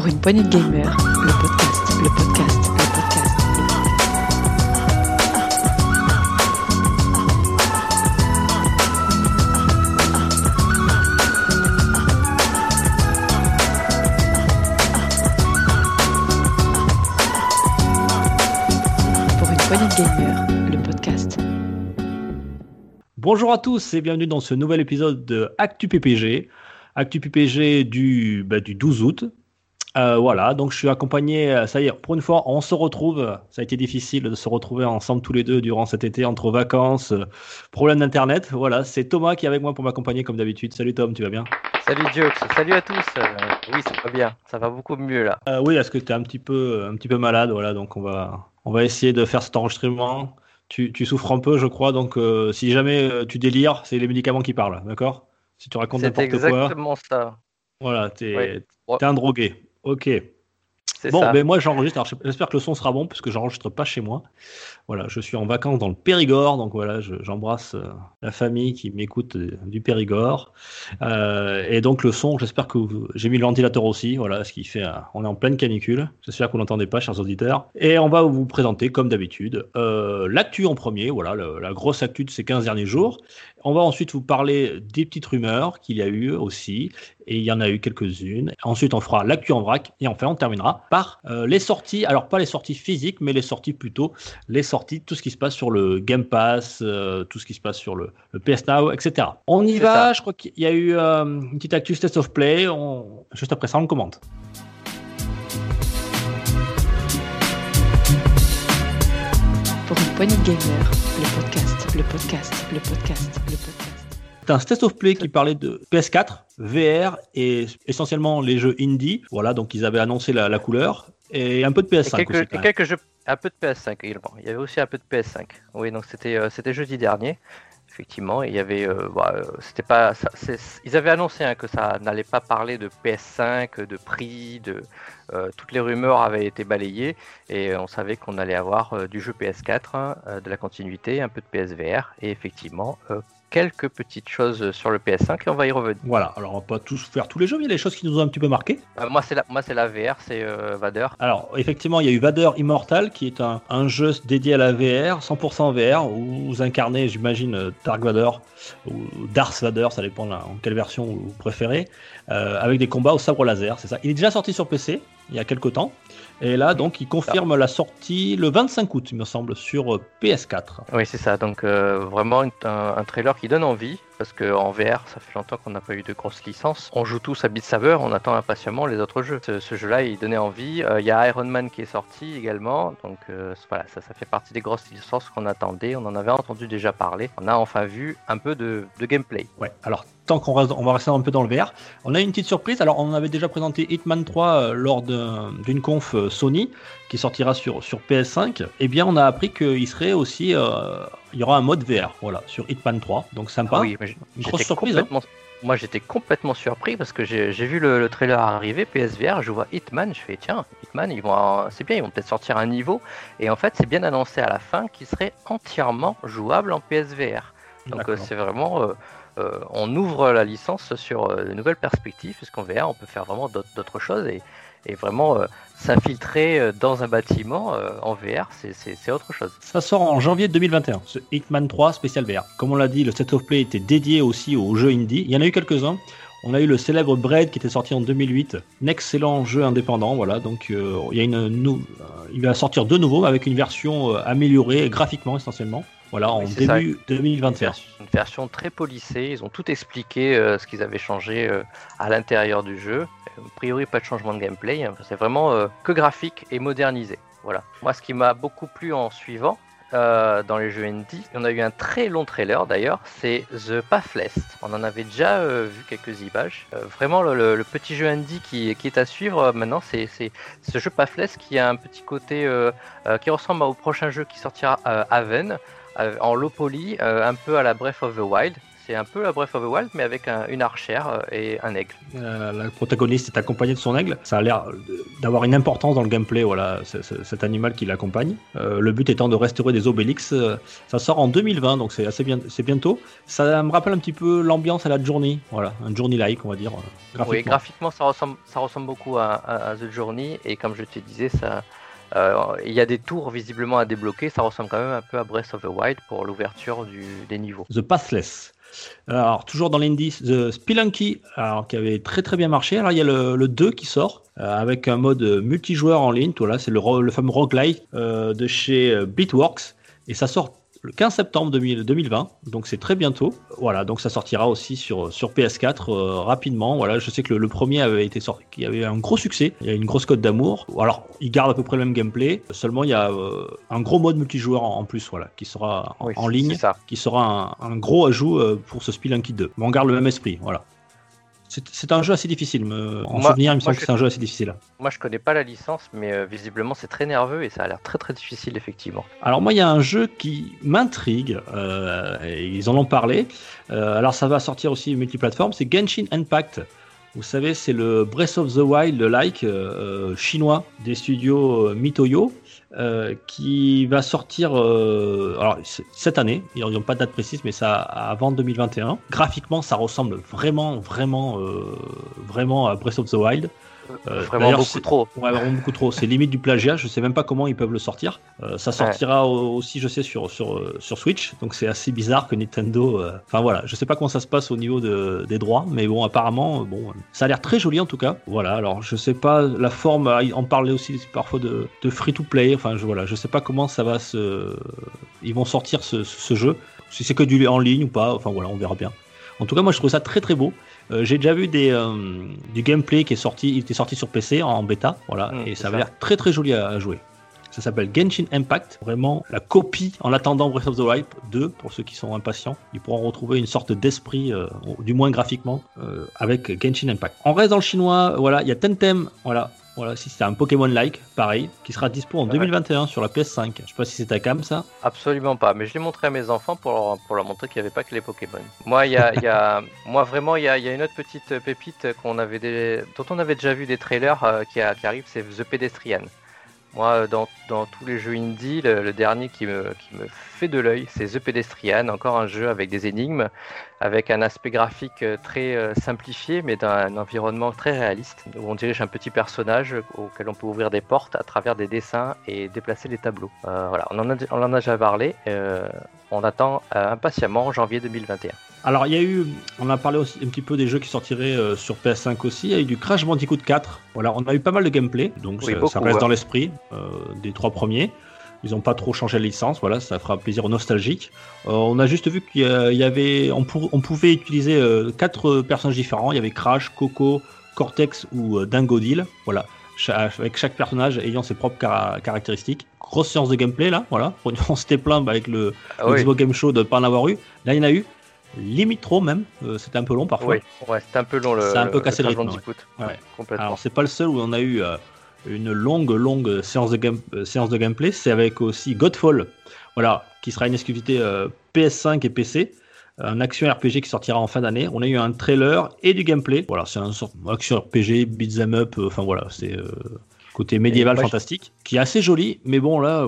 Pour une poignée de gamers, le podcast, le podcast, le podcast. Pour une poignée de gamers, le podcast. Bonjour à tous et bienvenue dans ce nouvel épisode de Actu PPG. Actu PPG du, bah, du 12 août. Euh, voilà, donc je suis accompagné, euh, ça y est, pour une fois, on se retrouve. Ça a été difficile de se retrouver ensemble tous les deux durant cet été, entre vacances, euh, problème d'internet. Voilà, c'est Thomas qui est avec moi pour m'accompagner comme d'habitude. Salut Tom, tu vas bien? Salut Jux, salut à tous. Euh, oui, ça va bien, ça va beaucoup mieux là. Oui, est-ce que tu es un petit peu, un petit peu malade? Voilà, donc on va, on va essayer de faire cet enregistrement. Tu, tu souffres un peu, je crois, donc si jamais tu délires, c'est les médicaments qui parlent, d'accord? Si tu racontes C'est n'importe quoi, exactement ça. voilà, t'es un drogué. Ok. Bon, ça. ben moi j'enregistre. Alors, J'espère que le son sera bon puisque j'enregistre pas chez moi. Voilà, je suis en vacances dans le Périgord, donc voilà, je- j'embrasse euh, la famille qui m'écoute euh, du Périgord. Euh, et donc le son, j'espère que vous- j'ai mis le ventilateur aussi. Voilà, ce qui fait, euh, on est en pleine canicule. J'espère que vous n'entendez pas, chers auditeurs. Et on va vous présenter, comme d'habitude, euh, l'actu en premier. Voilà, le- la grosse actu de ces 15 derniers jours. On va ensuite vous parler des petites rumeurs qu'il y a eu aussi et il y en a eu quelques-unes. Ensuite, on fera l'actu en vrac et enfin, on terminera par euh, les sorties. Alors, pas les sorties physiques, mais les sorties plutôt, les sorties, tout ce qui se passe sur le Game Pass, euh, tout ce qui se passe sur le, le PS Now, etc. On y va. ça. Je crois qu'il y a eu euh, une petite actu State of Play. On- Juste après ça, on commente. Pour une poignée de gamers, le podcast, le podcast, le podcast, le podcast. C'est un State of Play qui parlait de PS4, VR et essentiellement les jeux indie. Voilà, donc ils avaient annoncé la, la couleur et un peu de PS5 Et aussi. quelques, et jeux, un peu de PS5 également. Il y avait aussi un peu de PS5. Oui, donc c'était euh, c'était jeudi dernier, effectivement. Il y avait, euh, bah, euh, c'était pas, ça- ils avaient annoncé hein, que ça n'allait pas parler de PS5, de prix, de euh, toutes les rumeurs avaient été balayées et on savait qu'on allait avoir euh, du jeu PS4, hein, de la continuité, un peu de PSVR et effectivement quelques petites choses sur le PS5 et on va y revenir. Voilà, alors on va pas tous faire tous les jeux, mais il y a des choses qui nous ont un petit peu marqué. Euh, moi c'est la, moi c'est la VR, c'est euh, Vader. Alors, effectivement, il y a eu Vader Immortal, qui est un, un jeu dédié à la VR, 100% VR, où vous incarnez, j'imagine, euh, Dark Vader, ou Darth Vader, ça dépend là, en quelle version vous préférez, euh, avec des combats au sabre laser, c'est ça. Il est déjà sorti sur PC, il y a quelques temps, et là, donc, il confirme la sortie le 25 août, il me semble, sur euh, PS4. Oui, c'est ça. Donc euh, vraiment un trailer qui donne envie parce que en VR, ça fait longtemps qu'on n'a pas eu de grosses licences. On joue tous à Beat on attend impatiemment les autres jeux. Ce, jeu-là, il donnait envie. Euh, Il y a Iron Man qui est sorti également, donc euh, voilà, ça, fait partie des grosses licences qu'on attendait. On en avait entendu déjà parler. On a enfin vu un peu de, gameplay. Ouais, alors tant qu'on va rester un peu dans le VR. On a une petite surprise. Alors, on avait déjà présenté Hitman 3 euh, lors d'un- d'une conf Sony qui sortira sur, sur PS5. Eh bien, on a appris qu'il serait aussi, euh, il y aura un mode VR, voilà, sur Hitman 3. Donc sympa. Ah oui, Une grosse surprise. hein. complètement. Moi, j'étais complètement surpris parce que j'ai vu le, le trailer arriver, PSVR, je vois Hitman, je fais tiens, Hitman, ils vont, c'est bien, ils vont peut-être sortir un niveau. Et en fait, c'est bien annoncé à la fin qu'il serait entièrement jouable en PSVR. Donc, euh, c'est vraiment, euh, euh, on ouvre la licence sur de nouvelles perspectives, puisqu'en VR, on peut faire vraiment d'autres d'autres choses et, et vraiment euh, s'infiltrer euh, dans un bâtiment euh, en VR, c'est- autre chose. Ça sort en janvier 2021, ce Hitman 3 spécial VR. Comme on l'a dit, le set of play était dédié aussi aux jeux indie. Il y en a eu quelques-uns. On a eu le célèbre Braid qui était sorti en 2008, un excellent jeu indépendant. Voilà, donc il il va sortir de nouveau avec une version améliorée graphiquement essentiellement. Voilà, en Oui, c'est ça. début 2021. Une version très polissée, ils ont tout expliqué euh, ce qu'ils avaient changé euh, à l'intérieur du jeu. A priori, pas de changement de gameplay, hein. c'est vraiment euh, que graphique et modernisé. Voilà. Moi, ce qui m'a beaucoup plu en suivant dans les jeux indie, on a eu un très long trailer d'ailleurs, c'est The Pathless. On en avait déjà vu quelques images. Vraiment, le, le- le petit jeu indie qui, qui est à suivre maintenant, c'est ce jeu Pathless qui a un petit côté qui ressemble au prochain jeu qui sortira Haven en low poly, euh, un peu à la Breath of the Wild. C'est un peu la Breath of the Wild, mais avec un- une archère euh, et un aigle. Euh, la protagoniste est accompagnée de son aigle. Ça a l'air d'avoir une importance dans le gameplay, voilà, cet animal qui l'accompagne. Euh, le but étant de restaurer des obélix. ça sort en 2020, donc c'est assez bien, c'est bientôt. Ça me rappelle un petit peu l'ambiance à la Journey, voilà, un Journey-like, on va dire. Graphiquement. Oui, graphiquement, ça ressemble, ça ressemble beaucoup à, The Journey, et comme je te disais, ça. Il y a des tours visiblement à débloquer, ça ressemble quand même un peu à Breath of the Wild pour l'ouverture des niveaux. The Pathless. Alors, toujours dans l'indice, The Spelunky, alors, qui avait très très bien marché. Alors, il y a le, 2 qui sort euh, avec un mode multijoueur en ligne. C'est le, le fameux roguelike euh, de chez euh, Beatworks. Et ça sort le 15 septembre 2020, donc c'est très bientôt. Voilà, donc ça sortira aussi sur, sur PS4 euh, rapidement. Voilà, je sais que le, premier avait été sorti, qui avait un gros succès. Il y a une grosse cote d'amour. Alors, il garde à peu près le même gameplay. Seulement, il y a euh, un gros mode multijoueur en, plus, voilà, qui sera en, ligne, qui sera un, gros ajout euh, pour ce Spelunky 2. Mais on garde le même esprit, voilà. C'est un jeu assez difficile. En souvenir, il me semble que c'est un jeu assez difficile. Moi, je connais pas la licence, mais euh, visiblement, c'est très nerveux et ça a l'air très très difficile, effectivement. Alors, moi, il y a un jeu qui m'intrigue. Euh, ils en ont parlé. Euh, alors, ça va sortir aussi multiplateforme. C'est Genshin Impact. Vous savez, c'est le Breath of the Wild like chinois des studios Mitoyo. Euh, qui va sortir euh, alors, cette année. Ils n'ont pas de date précise, mais ça avant 2021. Graphiquement, ça ressemble vraiment, vraiment, euh, vraiment à Breath of the Wild. Euh, vraiment beaucoup trop. Ouais, vraiment beaucoup trop. C'est limite du plagiat. Je sais même pas comment ils peuvent le sortir. Euh, ça sortira aussi, je sais, sur, sur, euh, sur Switch. Donc c'est assez bizarre que Nintendo. Enfin voilà, je sais pas comment ça se passe au niveau de, des droits, mais bon, apparemment, bon, ça a l'air très joli en tout cas. Voilà. Alors je sais pas la forme. On parlait aussi parfois de, de free to play. Enfin je voilà, je sais pas comment ça va se. Ils vont sortir ce, ce jeu. Si c'est que du en ligne ou pas. Enfin voilà, on verra bien. En tout cas, moi je trouve ça très très beau. Euh, j'ai déjà vu des, euh, du gameplay qui est sorti, il était sorti sur PC en bêta, voilà, mmh, et ça a l'air très très joli à, jouer. Ça s'appelle Genshin Impact, vraiment la copie en attendant Breath of the Wild 2 pour ceux qui sont impatients. Ils pourront retrouver une sorte d'esprit, euh, du moins graphiquement, avec Genshin Impact. On reste dans le chinois, voilà, il y a Tentem, voilà, voilà, si c'est un Pokémon-like, pareil, qui sera dispo en 2021 sur la PS5. Je sais pas si c'est ta cam ça. Absolument pas, mais je l'ai montré à mes enfants pour leur, pour leur montrer qu'il n'y avait pas que les Pokémon. Moi, y a, y a, moi vraiment, il y a, y a, une autre petite pépite qu'on avait des, dont on avait déjà vu des trailers euh, qui, qui arrive, c'est The Pedestrian. Moi, dans, dans, tous les jeux indie, le, dernier qui me, qui me, fait de l'œil, c'est The Pedestrian, encore un jeu avec des énigmes, avec un aspect graphique euh, très euh, simplifié, mais d'un environnement très réaliste, où on dirige un petit personnage auquel on peut ouvrir des portes à travers des dessins et déplacer les tableaux. Euh, voilà, on en, a, on en a déjà parlé, on attend impatiemment janvier 2021. Alors, il y a eu, on a parlé aussi un petit peu des jeux qui sortiraient euh, sur PS5 aussi. Il y a eu du Crash Bandicoot 4. Voilà, on a eu pas mal de gameplay, donc ça, reste dans l'esprit euh, des trois premiers. Ils n'ont pas trop changé la licence, voilà, ça fera plaisir aux nostalgiques. Euh, on a juste vu qu'il y avait, on, pouvait utiliser quatre personnages différents. Il y avait Crash, Coco, Cortex ou Dingodil. Voilà, avec chaque personnage ayant ses propres caractéristiques. Grosse séance de gameplay là, voilà. On s'était plaint bah, avec le, ah Xbox Game Show de ne pas en avoir eu. Là, il y en a eu limite trop même. Euh, c'était un peu long parfois. Oui, ouais, c'était un peu long. C'est un peu cassé le, rythme. Ouais. Complètement. Alors c'est pas le seul où on a eu euh, une longue, longue séance de, game, euh, séance de gameplay. C'est avec aussi Godfall, voilà, qui sera une exclusivité PS5 et PC. Un action RPG qui sortira en fin d'année. On a eu un trailer et du gameplay. Voilà, c'est un sort action RPG, beat'em up. Enfin voilà, c'est côté médiéval fantastique, qui est assez joli. Mais bon là,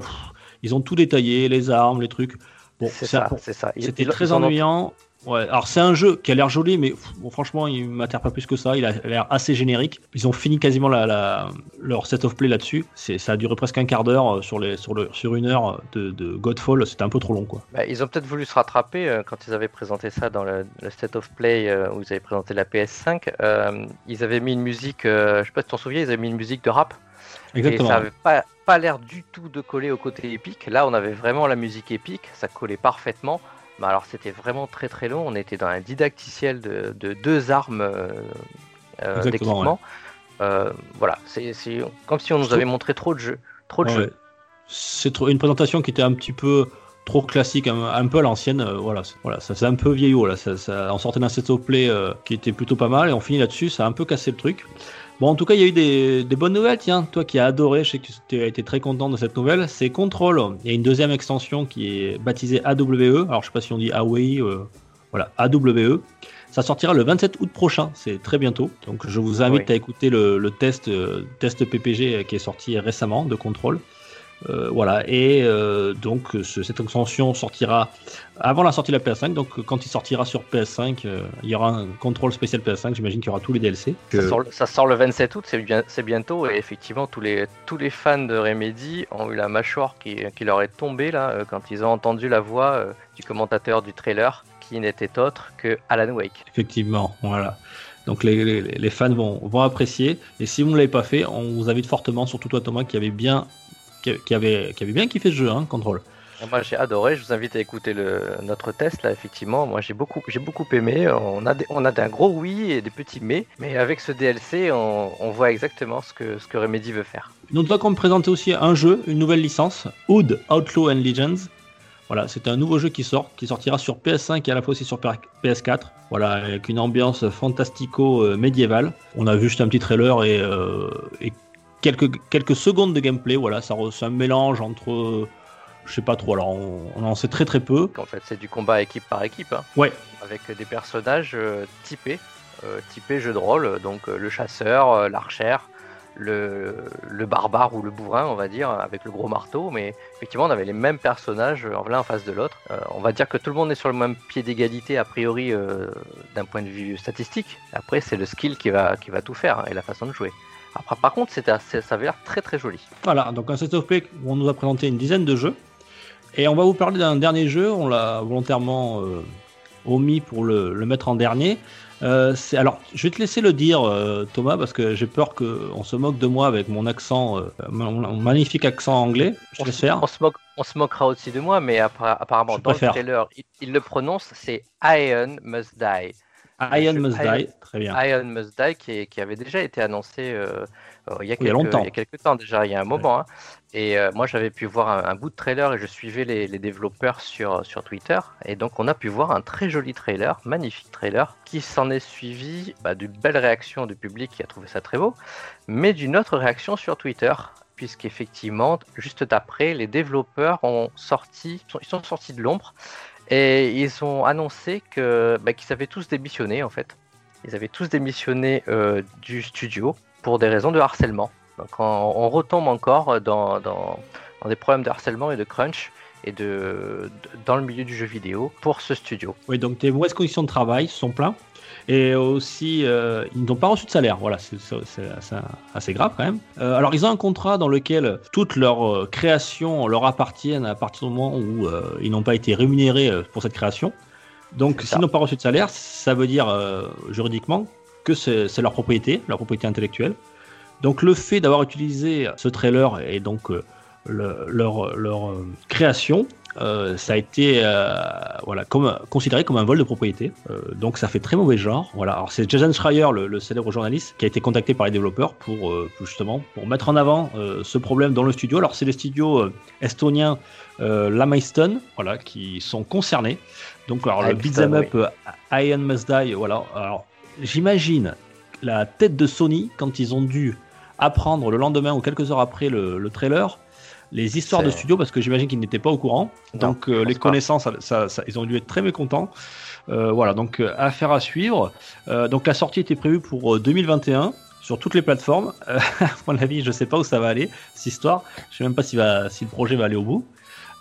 ils ont tout détaillé, les armes, les trucs. Bon, c'est ça, c'est ça. C'était très ennuyant. Ouais, alors c'est un jeu qui a l'air joli, mais bon, franchement, il m'attire pas plus que ça. Il a l'air assez générique. Ils ont fini quasiment la, leur set of play là-dessus. Ça a duré presque un quart d'heure euh, sur, les, sur, le, sur une heure de, de Godfall. C'était un peu trop long, quoi. Bah, ils ont peut-être voulu se rattraper euh, quand ils avaient présenté ça dans le, set of play euh, où ils avaient présenté la PS5. ils avaient mis une musique, je sais pas si tu t'en souviens, ils avaient mis une musique de rap. Exactement. Et ça avait pas, pas l'air du tout de coller au côté épique. Là, on avait vraiment la musique épique. Ça collait parfaitement. Bah, alors c'était vraiment très très long. On était dans un didacticiel de, deux armes euh, euh, d'équipement. Euh, voilà, c'est comme si on nous avait montré trop de jeux. Trop de jeux. C'est une présentation qui était un petit peu trop classique, un, peu à l'ancienne. voilà, voilà, ça c'est un peu vieillot là. Ça, ça, on sortait d'un set of play qui était plutôt pas mal et on finit là-dessus. Ça a un peu cassé le truc. Bon, en tout cas, il y a eu des, bonnes nouvelles. Tiens, toi qui as adoré, je sais que tu as été très content de cette nouvelle. C'est Control. Il y a une deuxième extension qui est baptisée AWE. Alors, je sais pas si on dit AWE, euh, voilà, AWE, Ça sortira le 27 août prochain, c'est très bientôt. Donc je vous invite Oui. à écouter le, le test, euh, test PPG qui est sorti récemment de contrôle. Euh, voilà, et euh, donc ce- cette extension sortira avant la sortie de la PS5. Donc quand il sortira sur PS5, euh, il y aura un contrôle spécial PS5. J'imagine qu'il y aura tous les DLC. Ça, sort, le- ça sort le 27 août, c'est bien- c'est bientôt, et effectivement, tous les, tous les fans de Remedy ont eu la mâchoire qui, qui leur est tombée là, euh, quand ils ont entendu la voix euh, du commentateur du trailer, qui n'était autre que Alan Wake. Effectivement, voilà. Donc les, les- les fans vont, vont apprécier. Et si vous ne l'avez pas fait, on vous invite fortement, surtout toi Thomas, qui avait bien, qui, qui avait, qui avait bien kiffé ce jeu, hein, Control. Moi j'ai adoré, je vous invite à écouter le, notre test là, effectivement. Moi j'ai beaucoup, j'ai beaucoup aimé. On a, des- on a d'un gros oui et des petits mais, mais avec ce DLC, on, on voit exactement ce que, ce que Remedy veut faire. Nous devons me présenter aussi un jeu, une nouvelle licence, Oud Outlaw and Legends. Voilà, c'est un nouveau jeu qui sort, qui sortira sur PS5 et à la fois aussi sur PS4. Voilà, avec une ambiance fantastico-médiévale. On a vu juste un petit trailer et, euh, et quelques, quelques secondes de gameplay. Voilà, ça c'est un mélange entre, euh, je sais pas trop. Alors, on, on en sait très très peu. En fait, c'est du combat équipe par équipe. hein. Ouais. avec des personnages euh, typés, euh, typés jeu de rôle, donc euh, le chasseur, l'archère, le, le barbare ou le bourrin, on va dire, avec le gros marteau, mais effectivement, on avait les mêmes personnages l'un en face de l'autre. Euh, on va dire que tout le monde est sur le même pied d'égalité, a priori, euh, d'un point de vue statistique. Après, c'est le skill qui va, qui va tout faire hein, et la façon de jouer. Après, par contre, c'était assez- ça avait l'air très très joli. Voilà, donc un set of play où on nous a présenté une dizaine de jeux. Et on va vous parler d'un dernier jeu, on l'a volontairement euh, omis pour le, le mettre en dernier. Euh, alors, je vais te laisser le dire, euh, Thomas, parce que j'ai peur qu'on se moque de moi avec mon accent, mon, mon magnifique accent anglais. Je te On laisse se, faire. on, se moque, on se moquera aussi de moi, mais apparemment, dans le trailer, il, il le prononce, c'est Iron Must Die. Iron Must Iron- Die, très bien. Iron Must Die qui, est- qui avait déjà été annoncé euh, euh, il, y a il y a quelques, longtemps. il y a quelques temps déjà, il y a un moment. hein. Et euh, moi j'avais pu voir un, un bout de trailer et je suivais les, les développeurs sur, sur Twitter. Et donc on a pu voir un très joli trailer, magnifique trailer, qui s'en est suivi bah, d'une belle réaction du public qui a trouvé ça très beau, mais d'une autre réaction sur Twitter. Puisqu'effectivement, juste après, les développeurs ont sorti, ils sont sortis de l'ombre et ils ont annoncé bah, qu'ils avaient tous démissionné en fait. Ils avaient tous démissionné euh, du studio pour des raisons de harcèlement. Donc on, retombe encore dans, dans, des problèmes de harcèlement et de crunch et dans le milieu du jeu vidéo pour ce studio. Oui, donc tes mauvaises conditions de travail? Sont pleins? Et aussi, euh, ils n'ont pas reçu de salaire. Voilà, c'est assez, assez grave quand même. Euh, alors, ils ont un contrat dans lequel toutes leurs euh, créations leur appartiennent à partir du moment où ils n'ont pas été rémunérés pour cette création. Donc, s'ils n'ont pas reçu de salaire, ça veut dire juridiquement que c'est leur propriété, leur propriété intellectuelle. Donc, le fait d'avoir utilisé ce trailer et donc le- leur, leur création euh, ça a été euh, voilà, comme, considéré comme un vol de propriété. Euh, donc ça fait très mauvais genre. Voilà. Alors c'est Jason Schreier, le, le célèbre journaliste, qui a été contacté par les développeurs pour, justement pour mettre en avant ce problème dans le studio. Alors c'est les studios estoniens euh, Lamaiston, voilà, qui sont concernés. Donc alors le Limestone, beat'em up euh, Iron Must Die, voilà. Alors j'imagine la tête de Sony quand ils ont dû apprendre le lendemain ou quelques heures après le, le trailer les histoires de studio parce que j'imagine qu'ils n'étaient pas au courant. Non, donc euh, les connaissances, ça, ça- ça- ils ont dû être très mécontents. Euh, voilà, donc euh, affaire à suivre. Euh, donc la sortie était prévue pour euh, 2021 sur toutes les plateformes. Euh, à mon avis, je sais pas où ça va aller cette histoire. Je sais même pas si, va, si le projet va aller au bout.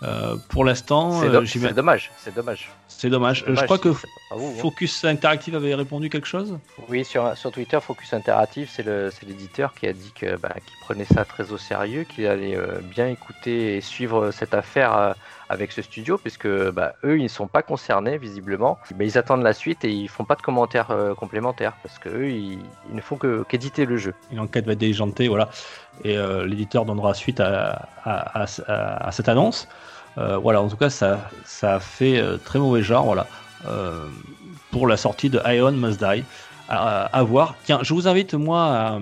Euh, pour l'instant, C'est euh, do- c'est dommage, c'est dommage. c'est dommage. Euh, je crois que vous, hein. Focus Interactive avait répondu quelque chose? Oui, sur, sur Twitter, Focus Interactive, c'est l'éditeur qui a dit que bah, qu'il prenait ça très au sérieux, qu'il allait euh, bien écouter et suivre cette affaire euh, avec ce studio, puisque bah, eux, ils ne sont pas concernés visiblement. Mais ils attendent la suite et ils font pas de commentaires complémentaires, parce que eux, ils, ils ne font que qu'éditer le jeu. Une enquête va être diligentée, voilà. Et l'éditeur donnera suite à, à- à- à- à cette annonce. Euh, voilà, en tout cas, ça, ça a fait euh, très mauvais genre, voilà, euh, pour la sortie de Ion Must Die. À, voir. Tiens, je vous invite, moi,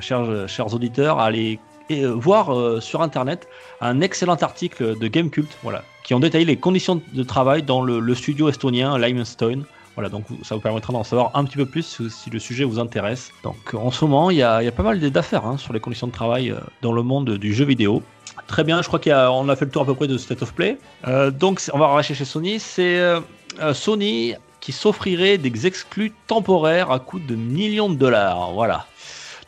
chers, auditeurs, à aller voir sur Internet un excellent article de Gamecult, voilà, qui ont détaillé les conditions de travail dans le, studio estonien Limestone. Voilà, donc ça vous permettra d'en savoir un petit peu plus si, le sujet vous intéresse. Donc en ce moment, il y a, pas mal d'affaires hein, sur les conditions de travail dans le monde du jeu vidéo. Très bien, je crois qu'on a, fait le tour à peu près de State of Play. Euh, donc on va racheter chez Sony. C'est euh, euh, Sony qui s'offrirait des exclus temporaires à coût de millions de dollars. Voilà.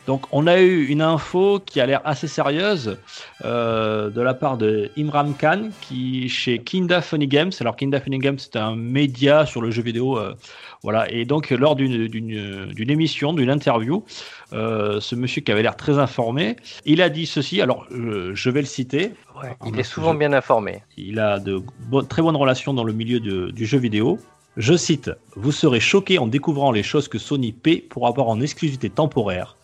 Donc on a eu une info qui a l'air assez sérieuse de la part de Imran Khan qui chez Kinda Funny Games. Alors Kinda Funny Games c'est un média sur le jeu vidéo, voilà. Et donc lors d'une émission, d'une interview, euh, ce monsieur qui avait l'air très informé, il a dit ceci. Alors je vais le citer. il est souvent bien informé. Il a de très bonnes relations dans le milieu de, du jeu vidéo. Je cite Vous serez choqué en découvrant les choses que Sony paie pour avoir en exclusivité temporaire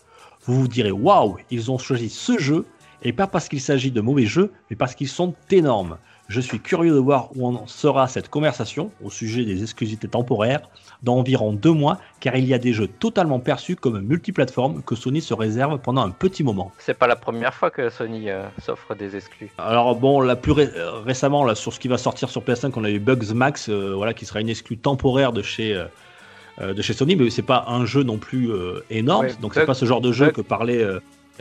vous vous direz waouh, ils ont choisi ce jeu, et pas parce qu'il s'agit de mauvais jeux, mais parce qu'ils sont énormes. Je suis curieux de voir où en sera cette conversation au sujet des exclusivités temporaires dans environ deux mois, car il y a des jeux totalement perçus comme multiplateformes que Sony se réserve pendant un petit moment. C'est pas la première fois que Sony euh, s'offre des exclus. Alors bon, la plus euh, récemment, là, sur ce qui va sortir sur PS5, on a eu Bugs Max, euh, voilà, qui sera une exclue temporaire de chez euh, de chez Sony, mais c'est pas un jeu non plus énorme. donc c'est pas ce genre de jeu que parlait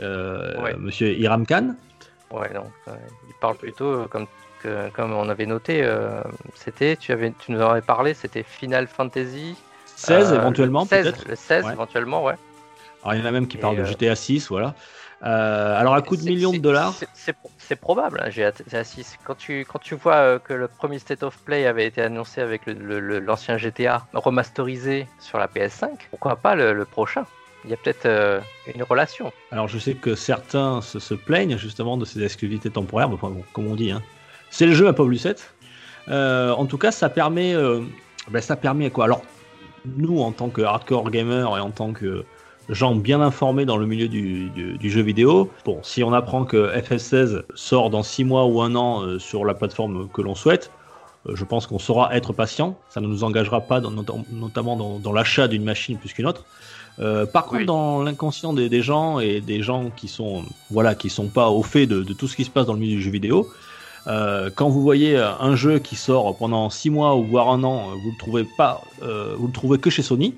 euh, Monsieur Iram Khan. Ouais, non. il parle plutôt comme comme on avait noté, c'était, tu, avais, tu nous en avais parlé, c'était Final Fantasy 16 éventuellement, peut-être. Le 16 éventuellement, ouais. Alors il y en a même qui parlent de GTA 6, voilà. Euh, alors à coup de millions de dollars. C'est probable, hein, GTA 6. Quand tu, quand tu vois euh, que le premier State of Play avait été annoncé avec l'ancien GTA remasterisé sur la PS5, pourquoi pas le, prochain? Il y a peut-être euh, une relation. Alors je sais que certains se, plaignent justement de ces exclusivités temporaires, comme on dit, hein. c'est le jeu à Paul Lucette. en tout cas, ça permet, ben, ça permet quoi? Alors nous, en tant que hardcore gamer et en tant que gens bien informés dans le milieu du, jeu vidéo. Bon, si on apprend que FF16 sort dans 6 mois ou un an euh, sur la plateforme que l'on souhaite, euh, je pense qu'on saura être patient. Ça ne nous engagera pas, notamment dans, l'achat d'une machine plus qu'une autre. Euh, par contre, dans l'inconscient des, gens et des gens qui sont voilà qui sont pas au fait de, tout ce qui se passe dans le milieu du jeu vidéo, quand vous voyez un jeu qui sort pendant 6 mois ou voire un an, vous le trouvez pas, vous le trouvez que chez Sony.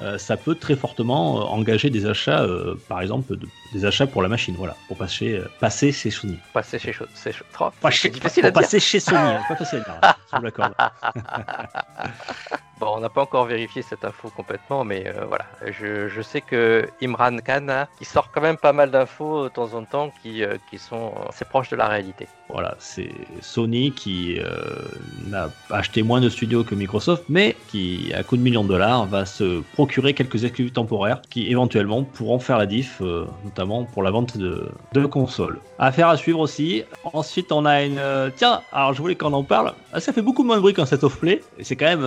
Euh, ça peut très fortement euh, engager des achats, euh, par exemple, des achats pour la machine, voilà, pour passer, passer chez Sony. Passer chez, chez, c'est difficile à passer chez Sony, pas facile à dire, Bon, on n'a pas encore vérifié cette info complètement, mais euh, voilà. Je, je, sais que Imran Khan, hein, il sort quand même pas mal d'infos de temps en temps qui, euh, qui sont assez proches de la réalité. Voilà, c'est Sony qui euh, n'a acheté moins de studios que Microsoft, mais qui, à coup de millions de dollars, va se procurer quelques exclus temporaires qui éventuellement pourront faire la diff, notamment pour la vente de, de consoles. Affaire à suivre aussi. Ensuite, on a une. tiens, alors je voulais qu'on en parle. Ah, ça fait beaucoup moins de bruit qu'un set of play, et c'est quand même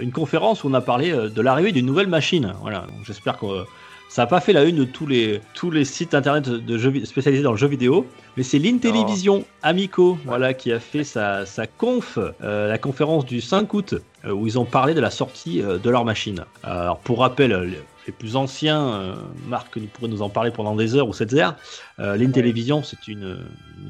une conférence où on a parlé euh, de l'arrivée d'une nouvelle machine. Voilà, j'espère que euh, ça n'a pas fait la une de tous les, tous les sites internet de jeux, spécialisés dans le jeu vidéo, mais c'est l'Intellivision Amico voilà, qui a fait sa, sa conf, euh, la conférence du 5 août, où ils ont parlé de la sortie de leur machine. Alors pour rappel, les plus anciens, euh, Marc pourrait nous en parler pendant des heures ou 7 heures. Euh, L'Intellivision, c'est une,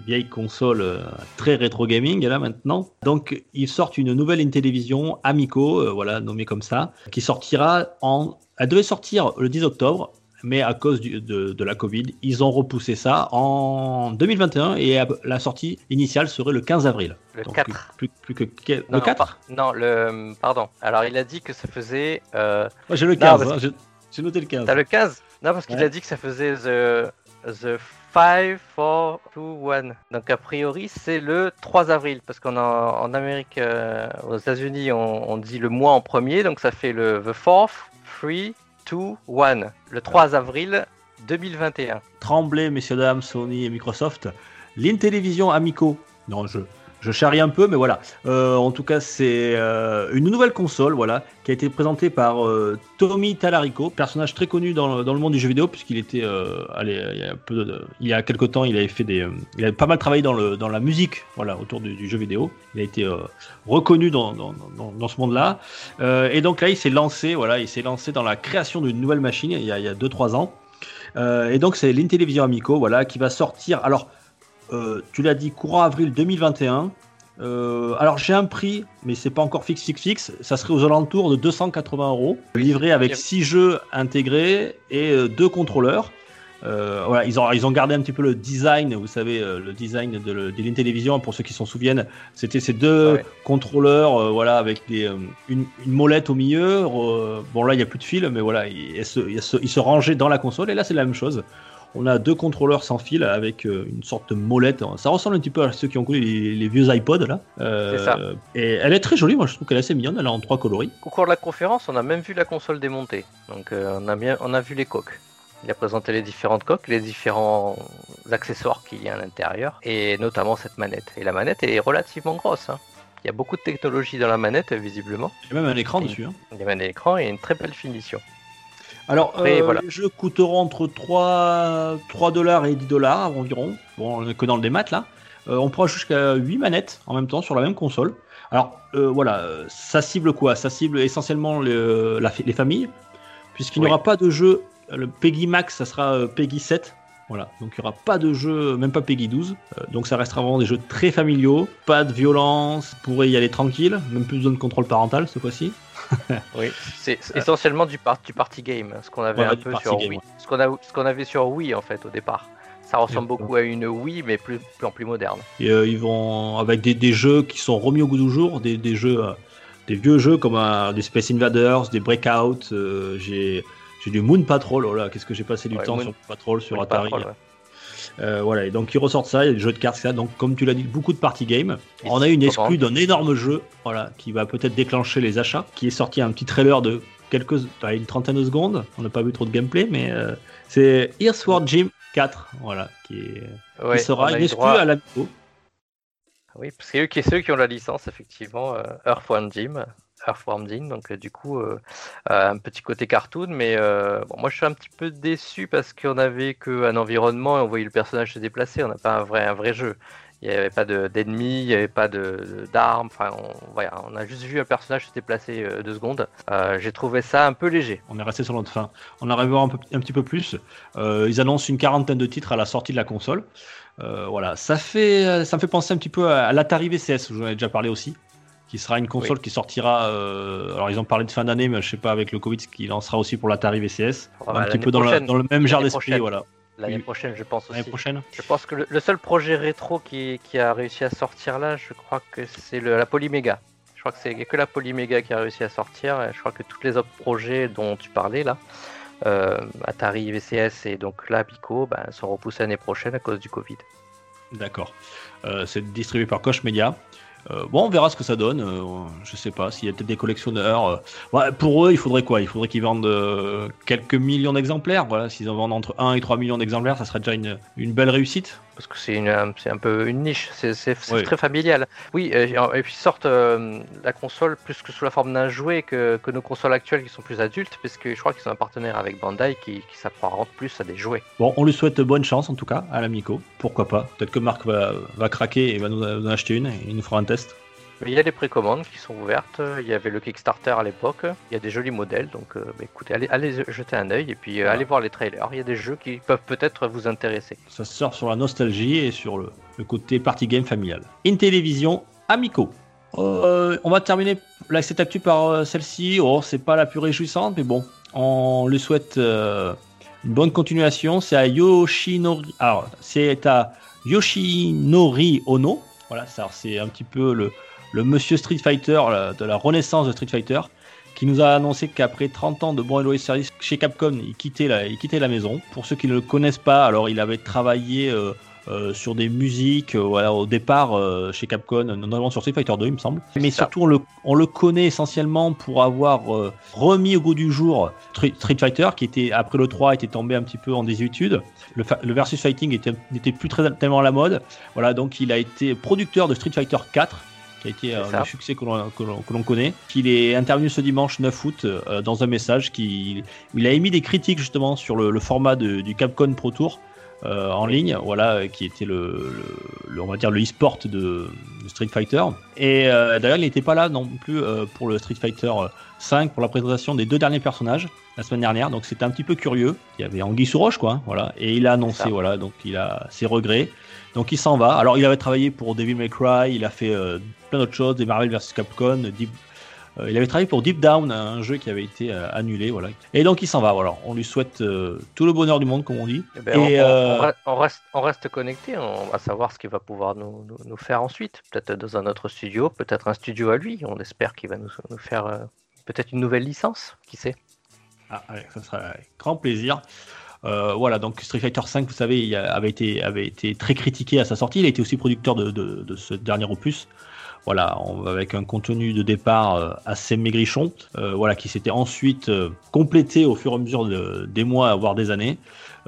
vieille console euh, très rétro gaming là maintenant. Donc ils sortent une nouvelle Intellivision Amico, euh, voilà nommée comme ça, qui sortira en. Elle devait sortir le 10 octobre, mais à cause du, de, la Covid, ils ont repoussé ça en 2021 et la sortie initiale serait le 15 avril. Le 4. Plus, que, le 4 Non, le, pardon. Alors il a dit que ça faisait. Moi j'ai le 15. J'ai noté le 15. T'as le 15 Non, parce qu'il a dit que ça faisait The, the 5, 4, 2, 1. Donc a priori, c'est le 3 avril, parce qu'en en Amérique, euh, aux États-Unis, on, dit le mois en premier, donc ça fait le The 4th, 3, 2, 1. Le 3 avril 2021. Tremblez, messieurs, dames, Sony et Microsoft. L'Intellivision Amico. Non, je, je charrie un peu, mais voilà. Euh, en tout cas, c'est euh, une nouvelle console, voilà, qui a été présentée par euh, Tommy Talarico, personnage très connu dans, le monde du jeu vidéo, puisqu'il était, il y a peu il a temps, il avait fait des, il a pas mal travaillé dans dans la musique, voilà, autour du, jeu vidéo. Il a été reconnu dans, dans, ce monde-là, et donc là, il s'est lancé, voilà, il s'est lancé dans la création d'une nouvelle machine il y a, il y a 2-3 ans. et donc, c'est l'Intellivision Amico, voilà, qui va sortir. Alors euh, tu l'as dit, courant avril 2021. Euh, alors j'ai un prix, mais c'est pas encore fixe, fixe, fixe. Ça serait aux alentours de 280 euros, livré avec 6 jeux intégrés et 2 euh, contrôleurs. Euh, voilà, ils ont, ils ont gardé un petit peu le design, vous savez, le design de, de pour ceux qui s'en souviennent. C'était ces deux Ouais. contrôleurs, euh, voilà, avec des, euh, une, une molette au milieu. bon, là, il n'y a plus de fil, mais voilà, ils, ils se, ils se- ils se rangeaient dans la console. Et là, c'est la même chose. On a deux contrôleurs sans fil avec euh, une sorte de molette. Ça ressemble un petit peu à ceux qui ont connu les, les vieux iPods, là. Euh, C'est ça. Et elle est très jolie, moi, je trouve qu'elle est assez mignonne. Elle est en trois coloris. Au cours de la conférence, on a même vu la console démontée. Donc euh, on, a bien, on a vu les coques. Il a présenté les différentes coques, les différents accessoires qu'il y a à l'intérieur, et notamment cette manette. Et la manette est relativement grosse. hein. Il y a beaucoup de technologie dans la manette, visiblement. Il y a même un écran dessus. hein. Il y a même un écran et une très belle finition. Alors, Après, euh, voilà. les jeux coûteront entre 3, 3 dollars et 10 dollars environ. Bon, on est que dans le démat là. Euh, on pourra jusqu'à 8 manettes en même temps sur la même console. Alors, euh, voilà, ça cible quoi? Ça cible essentiellement le- la- les familles, puisqu'il n'y aura pas de jeu. Le Peggy Max, ça sera Peggy 7. Voilà, donc il n'y aura pas de jeu, même pas Peggy 12. Euh, donc ça restera vraiment des jeux très familiaux, pas de violence, pourrez y aller tranquille, même plus besoin de contrôle parental cette fois-ci. Oui, c'est c'est essentiellement du, par- du party game, ce qu'on avait un peu sur game, Wii. ouais. Ce qu'on avait sur Wii en fait au départ. Ça ressemble beaucoup à une Wii, mais plus, plus en plus moderne. Et euh, ils vont avec des, des jeux qui sont remis au goût du jour, des, des jeux, euh, des vieux jeux comme euh, des Space Invaders, des Breakout. euh, j'ai j'ai du Moon Patrol. Oh là, qu'est-ce que j'ai passé du Ouais, temps Moon- sur Moon Patrol sur Moon Atari. Patrol, ouais. Euh, voilà, et donc ils ressortent ça, il y a des jeux de cartes, ça. Donc comme tu l'as dit, beaucoup de party games. Et On a une c'est exclue d'un énorme jeu, voilà, qui va peut-être déclencher les achats, qui est sorti un petit trailer de quelques, bah, une trentaine de secondes. On n'a pas vu trop de gameplay, mais euh, c'est Earthworm Jim 4, voilà, qui, est, qui Ouais, sera une exclue droit- à l'amico. Oui, parce que c'est eux qui, ceux qui ont la licence, effectivement, euh, Jim. Earthworm donc euh, du coup, euh, euh, un petit côté cartoon, mais bon, moi je suis un petit peu déçu parce qu'on avait qu'un environnement et on voyait le personnage se déplacer, on n'a pas un vrai, un vrai jeu. Il n'y avait pas de- d'ennemis, il n'y avait pas d'armes, enfin, on, voilà, on a juste vu un personnage se déplacer deux secondes. J'ai trouvé ça un peu léger. On est resté sur notre fin. On à voir un, peu- un petit peu plus. Ils annoncent une quarantaine de titres à la sortie de la console. Voilà, ça fait, ça me fait penser un petit peu à, à l'Atari VCS, j'en ai déjà parlé aussi, qui sera une console qui sortira. euh, alors ils ont parlé de fin d'année, mais je sais pas avec le Covid ce qu'il en sera aussi pour l'Atari VCS. Ah, un bah, petit peu dans, la- prochaine. dans le même genre d'esprit, voilà. L'année prochaine, je pense L'année aussi. prochaine. Je pense que le, le seul projet rétro qui, qui a réussi à sortir là, je crois que c'est la Polyméga. Je crois que c'est que la Polyméga qui a réussi à sortir. et Je crois que tous les autres projets dont tu parlais là, euh, Atari, VCS et donc là Pico, ben, sont repoussés l'année prochaine à cause du Covid. D'accord. Euh, c'est distribué par Koch Media. Euh, bon, on verra ce que ça donne. Euh, je sais pas s'il y a peut-être des collectionneurs. euh. Ouais, pour eux, il faudrait quoi? Il faudrait qu'ils vendent euh, quelques millions d'exemplaires. Voilà, s'ils en vendent entre 1 et 3 millions d'exemplaires, ça serait déjà une, une belle réussite. Parce que c'est un- peu une niche, c'est Oui. très familial. Oui, et puis sortent la console plus que sous la forme d'un jouet que, que nos consoles actuelles qui sont plus adultes, parce que je crois qu'ils sont un partenaire avec Bandai qui, qui s'apparente plus à des jouets. Bon, on lui souhaite bonne chance en tout cas à l'Amico. Pourquoi pas? Peut-être que Marc va, va craquer et va nous, nous en acheter une et il nous fera un test. Il y a des précommandes qui sont ouvertes, il y avait le Kickstarter à l'époque, il y a des jolis modèles, donc euh, bah, écoutez, allez, allez jeter un œil et puis euh, Voilà. allez voir les trailers, il y a des jeux qui peuvent peut-être vous intéresser. Ça sort sur la nostalgie et sur le, le côté party game familial. Intellivision Amico. Euh, on va terminer là, cette actu par celle-ci. Oh, c'est pas la plus réjouissante, mais bon, on lui souhaite euh, une bonne continuation. C'est à Yoshinori. Alors, c'est à Yoshinori Ono. Voilà, c'est un petit peu le, monsieur Street Fighter de la renaissance de Street Fighter qui nous a annoncé qu'après 30 ans de bon et loyal service chez Capcom, il quittait, la, il quittait la maison. Pour ceux qui ne le connaissent pas, alors il avait travaillé euh, euh, sur des musiques euh, voilà, au départ euh, chez Capcom, notamment sur Street Fighter 2, il me semble. Mais surtout, on le, on le connaît essentiellement pour avoir euh, remis au goût du jour Street, Fighter, qui était, après le 3, était tombé un petit peu en désuétude. Le, le versus fighting était- n'était plus très, tellement à la mode. Voilà, donc il a été producteur de Street Fighter 4 qui a été euh, le succès que l'on que l'on- que l'on connaît. Il est intervenu ce dimanche 9 août euh, dans un message qui il a émis des critiques justement sur le, le format de- du Capcom Pro Tour euh, en ligne, voilà, euh, qui était le, le- le- on va dire le e-sport de, de Street Fighter. Et euh, d'ailleurs, il n'était pas là non plus euh, pour le Street Fighter 5 pour la présentation des deux derniers personnages la semaine dernière. Donc c'était un petit peu curieux. Il y avait Anguille sous roche, quoi. hein, Voilà. Et il a annoncé, voilà, donc il a ses regrets. Donc il s'en va. Alors il avait travaillé pour Devil May Cry, il a fait plein d'autres choses, des Marvel vs Capcom, Deep, Euh, il avait travaillé pour Deep Down, un jeu qui avait été euh, annulé, voilà. Et donc il s'en va. Voilà, on lui souhaite euh, tout le bonheur du monde, comme on dit. Ben, Et, on, reste, on reste- on reste connecté, on va savoir ce qu'il va pouvoir nous, nous- nous faire ensuite. Peut-être dans un autre studio, peut-être un studio à lui. On espère qu'il va nous, nous faire peut-être une nouvelle licence, qui sait? Ah, ça sera avec grand plaisir. Euh, voilà, donc Street Fighter V, vous savez, il avait été, avait été très critiqué à sa sortie. Il a été aussi producteur de, de- de ce dernier opus. Voilà, on- avec un contenu de départ euh, assez maigrichon, euh, voilà, qui s'était ensuite euh, complété au fur et à mesure de- des mois, voire des années.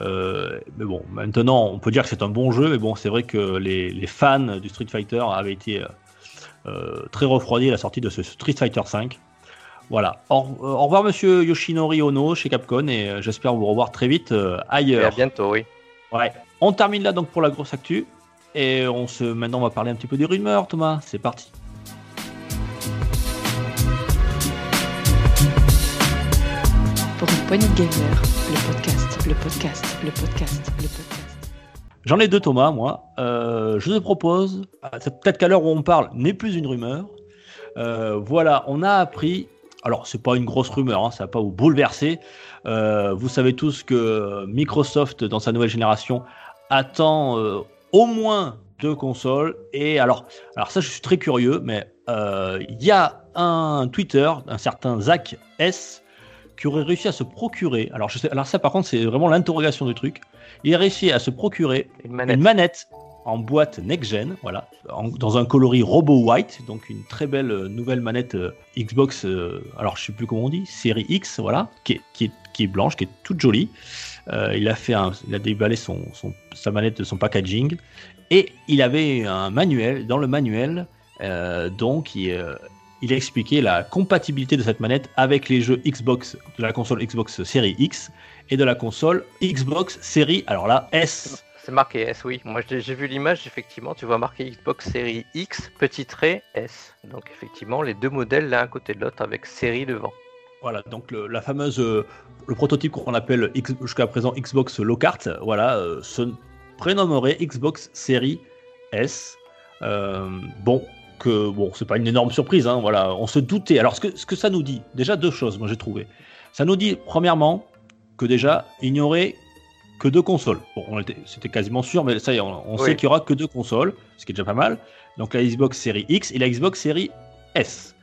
Euh, mais bon, maintenant, on peut dire que c'est un bon jeu, mais bon, c'est vrai que les, les fans du Street Fighter avaient été euh, très refroidis à la sortie de ce Street Fighter V. Voilà. Au, au revoir, monsieur Yoshinori Ono chez Capcom, et j'espère vous revoir très vite euh, Et à ailleurs. bientôt, oui. Ouais. On termine là donc pour la grosse actu. Et on se, maintenant, on va parler un petit peu des rumeurs, Thomas. C'est parti. Pour une poignée de gamers, le podcast, le podcast, le podcast, le podcast. J'en ai deux, Thomas, moi. Euh, je te propose, c'est peut-être qu'à l'heure où on parle, n'est plus une rumeur. Euh, voilà, on a appris. Alors, c'est pas une grosse rumeur, hein, ça va pas vous bouleverser. Euh, vous savez tous que Microsoft, dans sa nouvelle génération, attend euh, au moins deux consoles. Et alors, alors ça, je suis très curieux, mais euh, il y a un Twitter, un certain Zach S, qui aurait réussi à se procurer. Alors, je sais, alors ça, par contre, c'est vraiment l'interrogation du truc. Il a réussi à se procurer Une manette. une manette en boîte next-gen, voilà, en- dans un coloris Robo White, donc une très belle euh, nouvelle manette euh, Xbox, alors je sais plus comment on dit, série X, voilà, qui est, qui est, qui est blanche, qui est toute jolie. Euh, il a fait un, il a déballé son, son- sa manette de son packaging et il avait un manuel. Dans le manuel, euh, donc, il, euh, il a expliqué la compatibilité de cette manette avec les jeux Xbox de la console Xbox série X et de la console Xbox série, alors là, S. C'est marqué S, oui. Moi, j'ai vu l'image, effectivement, tu vois marqué Xbox série X, petit trait S. Donc, effectivement, les deux modèles l'un à côté de l'autre avec série devant. Voilà, donc le- la fameuse, euh, le prototype qu'on appelle jusqu'à présent Xbox Lockhart, voilà, euh, se prénommerait Xbox Series S. Euh, bon, que bon, c'est pas une énorme surprise, hein, voilà, on se doutait. Alors ce que, ce que ça nous dit, déjà deux choses, moi j'ai trouvé. Ça nous dit premièrement que déjà il n'y aurait que deux consoles. Bon, on était- c'était quasiment sûr, mais ça y est, on, on Oui. sait qu'il y aura que deux consoles, ce qui est déjà pas mal. Donc la Xbox Series X et la Xbox Series S.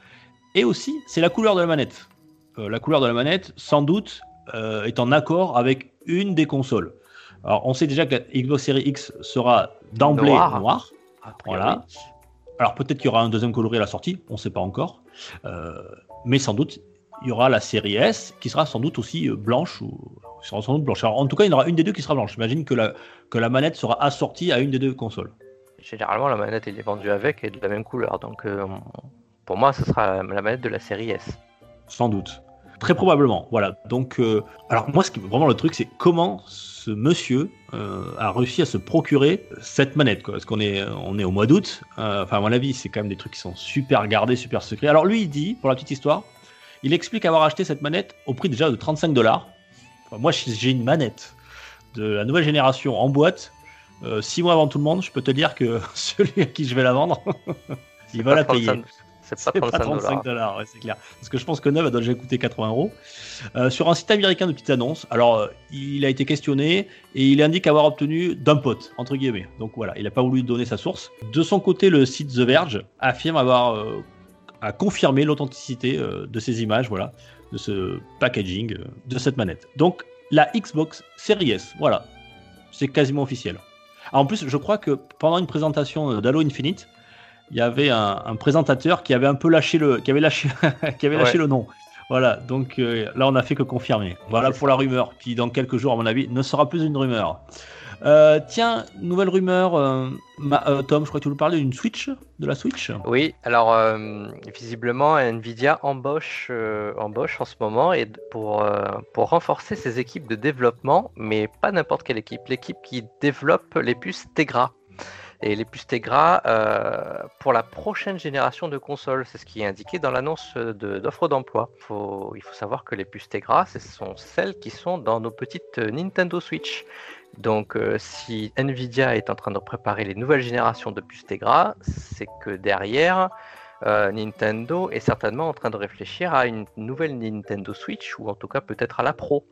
Et aussi, c'est la couleur de la manette. Euh, la couleur de la manette, sans doute, euh, est en accord avec une des consoles. Alors, on sait déjà que la Xbox Series X sera d'emblée Noire. Voilà. Alors, peut-être qu'il y aura un deuxième coloris à la sortie, on ne sait pas encore. Euh, mais sans doute, il y aura la série S qui sera sans doute aussi blanche ou qui sera sans doute blanche. Alors, en tout cas, il y en aura une des deux qui sera blanche. J'imagine que la, que la manette sera assortie à une des deux consoles. Généralement, la manette elle est vendue avec et de la même couleur. Donc, pour moi, ce sera la manette de la série S. Sans doute. Très probablement. Voilà. Donc, euh, alors moi, ce qui vraiment le truc, c'est comment ce monsieur euh, a réussi à se procurer cette manette. Quoi. Parce qu'on est, on est au mois d'août. Euh, enfin, à mon avis, c'est quand même des trucs qui sont super gardés, super secrets. Alors lui, il dit, pour la petite histoire, il explique avoir acheté cette manette au prix déjà de 35 dollars. moi, j'ai une manette de la nouvelle génération en boîte. Euh, six mois avant tout le monde, je peux te dire que celui à qui je vais la vendre, il va la payer. 35 C'est pas C'est pas 35 dollars. 35 dollars, ouais, c'est clair. Parce que je pense que neuve, elle doit déjà coûter 80 euros. Euh, sur un site américain de petites annonces, alors euh, il a été questionné et il indique avoir obtenu d'un pote, entre guillemets. Donc voilà, il n'a pas voulu donner sa source. De son côté, le site The Verge affirme avoir euh, confirmé l'authenticité de ces images, voilà, de ce packaging, de cette manette. Donc la Xbox Series S, voilà, c'est quasiment officiel. En plus, je crois que pendant une présentation d'Halo Infinite, il y avait un, un présentateur qui avait un peu lâché le, qui avait lâché, qui avait lâché Ouais. le nom. Voilà, donc euh, là on a fait que confirmer. Voilà pour la rumeur, qui dans quelques jours, à mon avis, ne sera plus une rumeur. Euh, tiens, nouvelle rumeur, euh, ma- euh, Tom, je crois que tu nous parlais d'une Switch, de la Switch? Oui, alors visiblement Nvidia embauche, embauche en ce moment et pour, pour renforcer ses équipes de développement, mais pas n'importe quelle équipe, l'équipe qui développe les puces Tegra. Et les puces Tegra euh, pour la prochaine génération de consoles, c'est ce qui est indiqué dans l'annonce de- d'offre d'emploi. Faut- il faut savoir que les puces Tegra, ce sont celles qui sont dans nos petites Nintendo Switch. Donc, euh, si Nvidia est en train de préparer les nouvelles générations de puces Tegra, c'est que derrière, euh, Nintendo est certainement en train de réfléchir à une nouvelle Nintendo Switch, ou en tout cas peut-être à la Pro.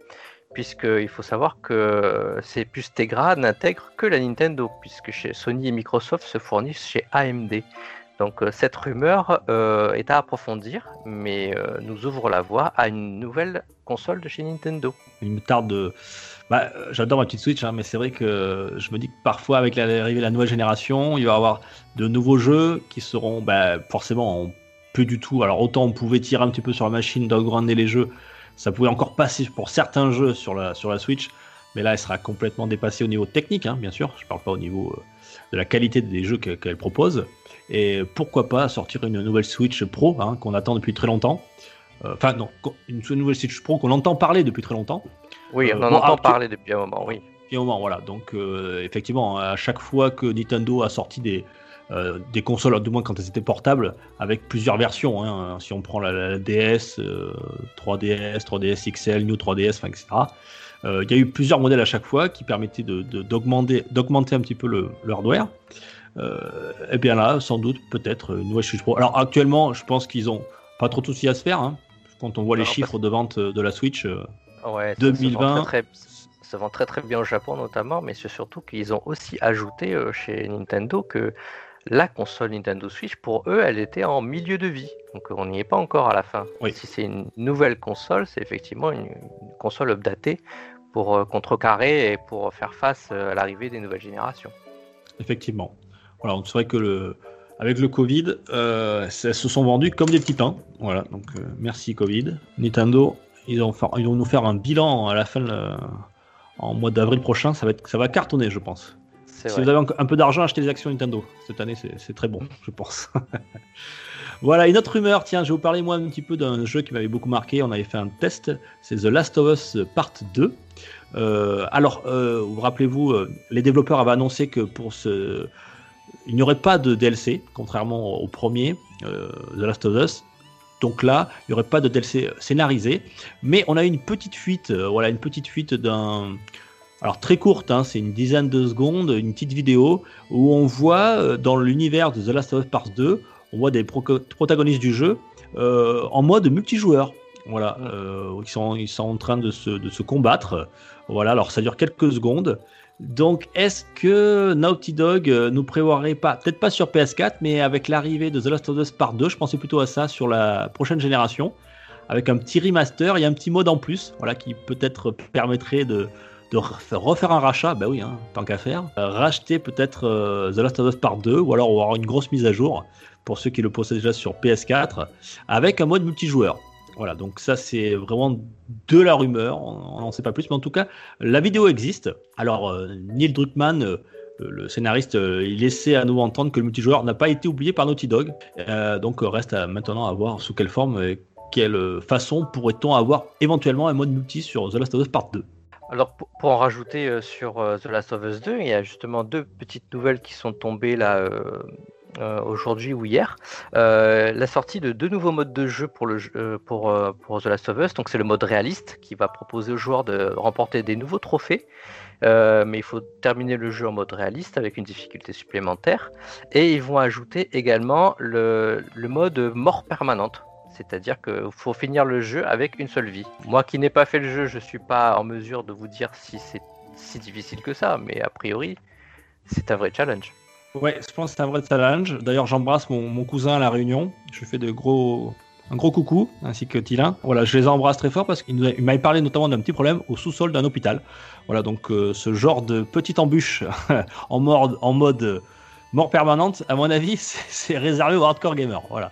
Puisqu'il faut savoir que ces puces Tegra n'intègrent que la Nintendo, puisque chez Sony et Microsoft se fournissent chez AMD. Donc euh, cette rumeur euh, est à approfondir, mais euh, nous ouvre la voie à une nouvelle console de chez Nintendo. Il me tarde de. Bah, J'adore ma petite Switch, hein, mais c'est vrai que je me dis que parfois, avec l'arrivée de la nouvelle génération, il va y avoir de nouveaux jeux qui seront bah, forcément peu du tout. Alors, autant on pouvait tirer un petit peu sur la machine, d'aggrander les jeux, ça pouvait encore passer pour certains jeux sur la, sur la Switch, mais là, elle sera complètement dépassée au niveau technique, hein, bien sûr. Je parle pas au niveau de la qualité des jeux qu'elle propose. Et pourquoi pas sortir une nouvelle Switch Pro hein, qu'on attend depuis très longtemps. Euh, enfin, non, une nouvelle Switch Pro qu'on entend parler depuis très longtemps. Oui, on euh, en entend parler depuis un moment, oui. Depuis un moment, voilà. Donc, euh, effectivement, à chaque fois que Nintendo a sorti des, des consoles, du moins quand elles étaient portables, avec plusieurs versions. Hein, si on prend la, DS, 3DS, 3DS XL, New 3DS, etc. Il y a eu plusieurs modèles à chaque fois qui permettaient d'augmenter de, un petit peu le, le hardware. Et eh bien là, sans doute, peut-être une nouvelle Switch Pro. Alors actuellement, je pense qu'ils ont pas trop de soucis à se faire. Hein. quand on voit les chiffres de vente de la Switch euh, ouais, 2020. Ça, vend très, très, bien au Japon notamment, mais c'est surtout qu'ils ont aussi ajouté euh, chez Nintendo que la console Nintendo Switch, pour eux, elle était en milieu de vie. Donc on n'y est pas encore à la fin. Si c'est une nouvelle console, c'est effectivement une, console updatée pour euh, contrecarrer et pour faire face à l'arrivée des nouvelles générations. Effectivement. Voilà, c'est vrai que le, avec le Covid, euh, se sont vendus comme des petits pains. Voilà, donc euh, merci Covid. Nintendo, ils vont, ils vont nous faire un bilan à la fin, en mois d'avril prochain. Ça va, être, ça va cartonner, je pense. Si vous avez un, peu d'argent, achetez des actions Nintendo. Cette année, c'est très bon, je pense. voilà, une autre rumeur. Tiens, je vais vous parler moi un petit peu d'un jeu qui m'avait beaucoup marqué. On avait fait un test. C'est The Last of Us Part 2. Euh, alors, vous rappelez-vous, les développeurs avaient annoncé que pour ce il n'y aurait pas de DLC, contrairement au premier, euh, The Last of Us. Donc là, il n'y aurait pas de DLC scénarisé. Mais on a une petite fuite, euh, voilà, une petite fuite d'un. Alors très courte, hein, c'est une dizaine de secondes, une petite vidéo où on voit euh, dans l'univers de The Last of Us Part 2, on voit des protagonistes du jeu en mode multijoueur. Voilà, ils, sont, ils sont en train de se, de se combattre. Voilà, alors ça dure quelques secondes. Donc, est-ce que Naughty Dog euh, nous prévoirait pas, peut-être pas sur PS4, mais avec l'arrivée de The Last of Us Part 2, je pensais plutôt à ça sur la prochaine génération, avec un petit remaster et un petit mode en plus, voilà, qui peut-être permettrait de, refaire un rachat, bah oui, hein, tant qu'à faire, euh, racheter peut-être euh, The Last of Us Part 2, ou alors avoir une grosse mise à jour pour ceux qui le possèdent déjà sur PS4, avec un mode multijoueur. Voilà, donc ça c'est vraiment de la rumeur, on n'en sait pas plus, mais en tout cas, la vidéo existe. Alors, euh, Neil Druckmann, le scénariste, il laissait à nous entendre que le multijoueur n'a pas été oublié par Naughty Dog. donc, reste maintenant à voir sous quelle forme et quelle façon pourrait-on avoir éventuellement un mode multi sur The Last of Us Part 2. Alors pour, en rajouter sur The Last of Us 2, il y a justement deux petites nouvelles qui sont tombées là euh, aujourd'hui ou hier, euh, la sortie de deux nouveaux modes de jeu pour, euh, The Last of Us. Donc c'est le mode réaliste qui va proposer aux joueurs de remporter des nouveaux trophées. mais il faut terminer le jeu en mode réaliste avec une difficulté supplémentaire. Et ils vont ajouter également le, le mode mort permanente. C'est-à-dire qu'il faut finir le jeu avec une seule vie. Moi qui n'ai pas fait le jeu, je suis pas en mesure de vous dire si c'est si difficile que ça, mais a priori, c'est un vrai challenge. Ouais, je pense que c'est un vrai challenge. D'ailleurs, j'embrasse mon, cousin à la Réunion. Je fais de gros, un gros coucou, ainsi que Tilin. Voilà, je les embrasse très fort parce qu'il m'avait parlé notamment d'un petit problème au sous-sol d'un hôpital. Voilà, donc euh, ce genre de petite embûche en mode, en mode mort permanente, à mon avis, c'est réservé aux hardcore gamers. Voilà,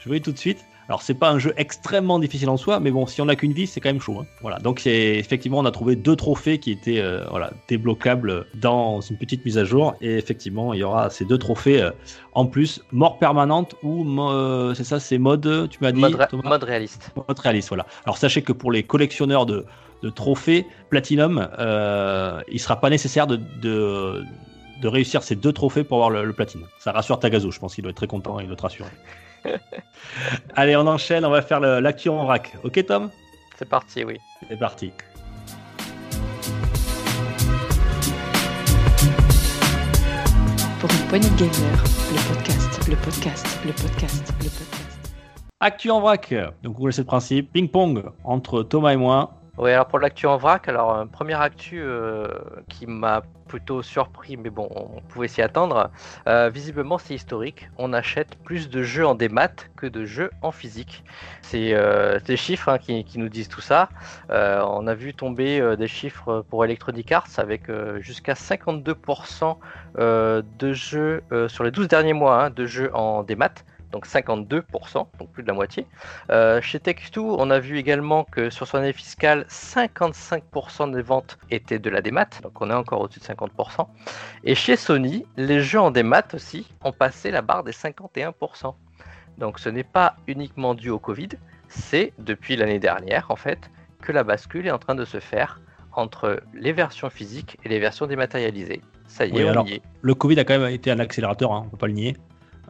je vous dis tout de suite. Alors c'est pas un jeu extrêmement difficile en soi, mais bon, si on n'a qu'une vie, c'est quand même chaud. Hein. Voilà. Donc c'est effectivement, on a trouvé deux trophées qui étaient euh, voilà débloquables dans une petite mise à jour, et effectivement, il y aura ces deux trophées euh, en plus, mort permanente ou euh, c'est ça, c'est mode, tu m'as dit, mode, réaliste. Mode réaliste, voilà. Alors sachez que pour les collectionneurs de, trophées Platinum, il sera pas nécessaire de, de, réussir ces deux trophées pour avoir le, le platine. Ça rassure Tagazo, je pense qu'il doit être très content, il doit être rassuré. Allez, on enchaîne, on va faire l'actu en rack. Ok, Tom? C'est parti, oui. C'est parti. Pour une poignée de gamer, le podcast, le podcast, le podcast, le podcast. Actu en vrac. Donc, vous connaissez le principe. Ping-pong entre Thomas et moi. Oui, alors pour l'actu en vrac, alors euh, première actu euh, qui m'a plutôt surpris, mais bon, on pouvait s'y attendre. Euh, visiblement, c'est historique. On achète plus de jeux en démat que de jeux en physique. C'est des chiffres hein, qui, nous disent tout ça. On a vu tomber des chiffres pour Electronic Arts avec jusqu'à 52% euh, de jeux sur les 12 derniers mois hein, de jeux en démat. Donc 52%, donc plus de la moitié. Euh, chez Tech2, on a vu également que sur son année fiscale, 55% des ventes étaient de la démat, donc on est encore au-dessus de 50%. Et chez Sony, les jeux en démat aussi ont passé la barre des 51%. Donc ce n'est pas uniquement dû au Covid, c'est depuis l'année dernière en fait que la bascule est en train de se faire entre les versions physiques et les versions dématérialisées. Ça y est, Oui, on alors- y est. Le Covid a quand même été un accélérateur, hein, on peut pas le nier,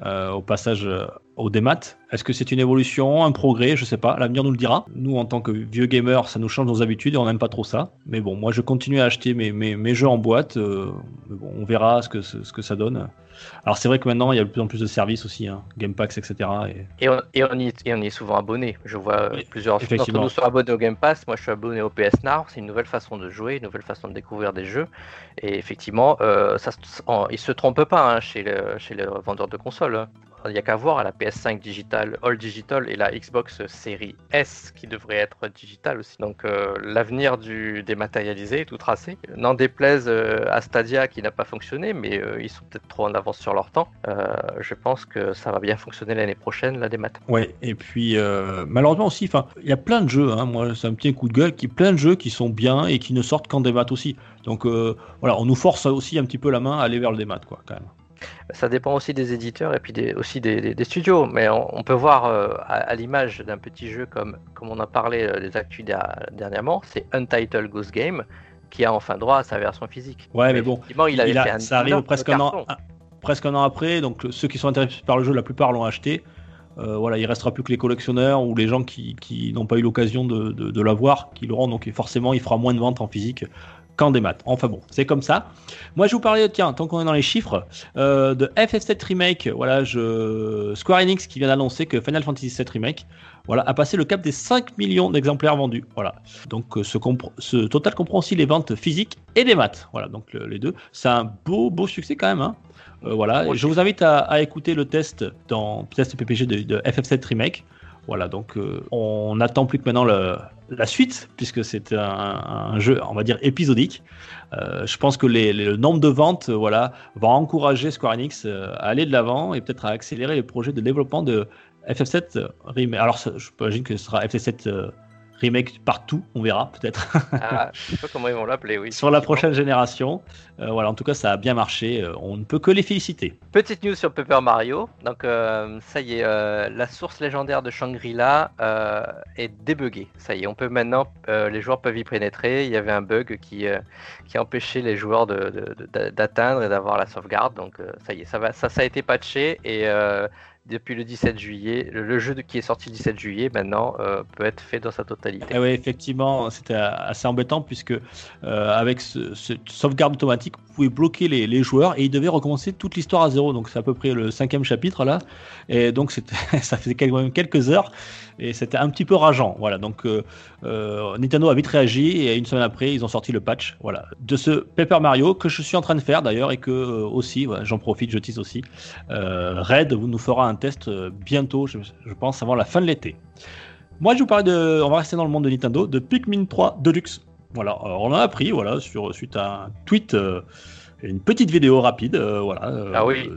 euh, au passage euh, au démat. Est-ce que c'est une évolution, un progrès? Je sais pas, l'avenir nous le dira. Nous, en tant que vieux gamers, ça nous change nos habitudes et on n'aime pas trop ça. Mais bon, moi, je continue à acheter mes, mes, jeux en boîte. euh, on verra ce que, ce que ça donne. Alors, c'est vrai que maintenant, il y a de plus en plus de services aussi, hein, Game Packs, etc. Et... Et on, et, on y, et on y est souvent abonné. Je vois euh, Oui, plusieurs d'entre nous sont abonnés au Game Pass. Moi, je suis abonné au PS Now. C'est une nouvelle façon de jouer, une nouvelle façon de découvrir des jeux. Et effectivement, euh, ça, se- en- ils se trompent pas hein, chez, le, chez le vendeur de consoles. Il n'y a qu'à voir la PS5 digital, All Digital et la Xbox Series S qui devrait être digital aussi. Donc euh, l'avenir du dématérialisé est tout tracé. N'en déplaise euh, à Stadia qui n'a pas fonctionné, mais euh, ils sont peut-être trop en avance sur leur temps. Je pense que ça va bien fonctionner l'année prochaine, la démat. Ouais, et puis malheureusement aussi, il y a plein de jeux, hein, moi c'est un petit coup de gueule, qui plein de jeux qui sont bien et qui ne sortent qu'en démat aussi. Donc voilà, on nous force aussi un petit peu la main à aller vers le démat, quoi, quand même. Ça dépend aussi des éditeurs et puis des- aussi des, des- des studios. Mais on, on peut voir euh, à, à l'image d'un petit jeu comme, comme on a parlé euh, des actus der- dernièrement, c'est Untitled Ghost Game qui a enfin droit à sa version physique. Ouais, mais bon, il avait Il a- fait un ça arrive presque un, an, carton. un- presque un an après, donc le- ceux qui sont intéressés par le jeu, la plupart l'ont acheté. Euh, voilà, il restera plus que les collectionneurs ou les gens qui, qui n'ont pas eu l'occasion de, de, de l'avoir, qui l'auront. Donc forcément, il fera moins de ventes en physique qu'en démat. Enfin bon, c'est comme ça. Moi, je vous parlais, tiens, tant qu'on est dans les chiffres, euh, de FF7 Remake. Voilà, je... Square Enix qui vient d'annoncer que Final Fantasy VII Remake voilà, a passé le cap des 5 millions d'exemplaires vendus. Voilà. Donc euh, ce, total comprend aussi les ventes physiques et des maths. Voilà, donc le- les deux. C'est un beau, beau succès quand même. hein. Euh, voilà. Je vous invite à, à écouter le test dans test PPG de, de FF7 Remake. Voilà, donc euh, on n'attend plus que maintenant la suite, puisque c'est un, jeu, on va dire, épisodique. Euh, je pense que le nombre de ventes euh, voilà, va encourager Square Enix à aller de l'avant et peut-être à accélérer les projets de développement de FF7 Remake. Alors, ça- je imagine que ce sera FF7 euh, Remake partout, on verra peut-être. Ah, je sais pas comment ils vont l'appeler, oui. Sur la prochaine génération. Euh, voilà, en tout cas, ça a bien marché. Euh, on ne peut que les féliciter. Petite news sur Paper Mario. Donc, euh, ça y est, la source légendaire de Shangri-La est débuggée. Ça y est, on peut maintenant, les joueurs peuvent y pénétrer. Il y avait un bug qui, qui empêchait les joueurs de- de- de- d'atteindre et d'avoir la sauvegarde. Donc, ça y est, ça, va, ça, ça a été patché et depuis le 17 juillet, le, jeu qui est sorti le 17 juillet maintenant euh, peut être fait dans sa totalité. Et oui, effectivement, c'était assez embêtant puisque euh, avec ce, cette sauvegarde automatique, vous pouvez bloquer les, les joueurs et ils devaient recommencer toute l'histoire à zéro. Donc c'est à peu près le cinquième chapitre là. Et donc ça faisait quand même quelques heures et c'était un petit peu rageant. Voilà. Donc euh, euh, Nintendo a vite réagi et une semaine après ils ont sorti le patch. Voilà. De ce Paper Mario que je suis en train de faire d'ailleurs et que euh, aussi, j'en profite, je tease aussi. Red nous fera un test bientôt, je, pense avant la fin de l'été. Moi, je vous parlais de, on va rester dans le monde de Nintendo, de Pikmin 3 Deluxe. Voilà, on a appris, voilà, sur, suite à un tweet, et une petite vidéo rapide, voilà. Ah oui.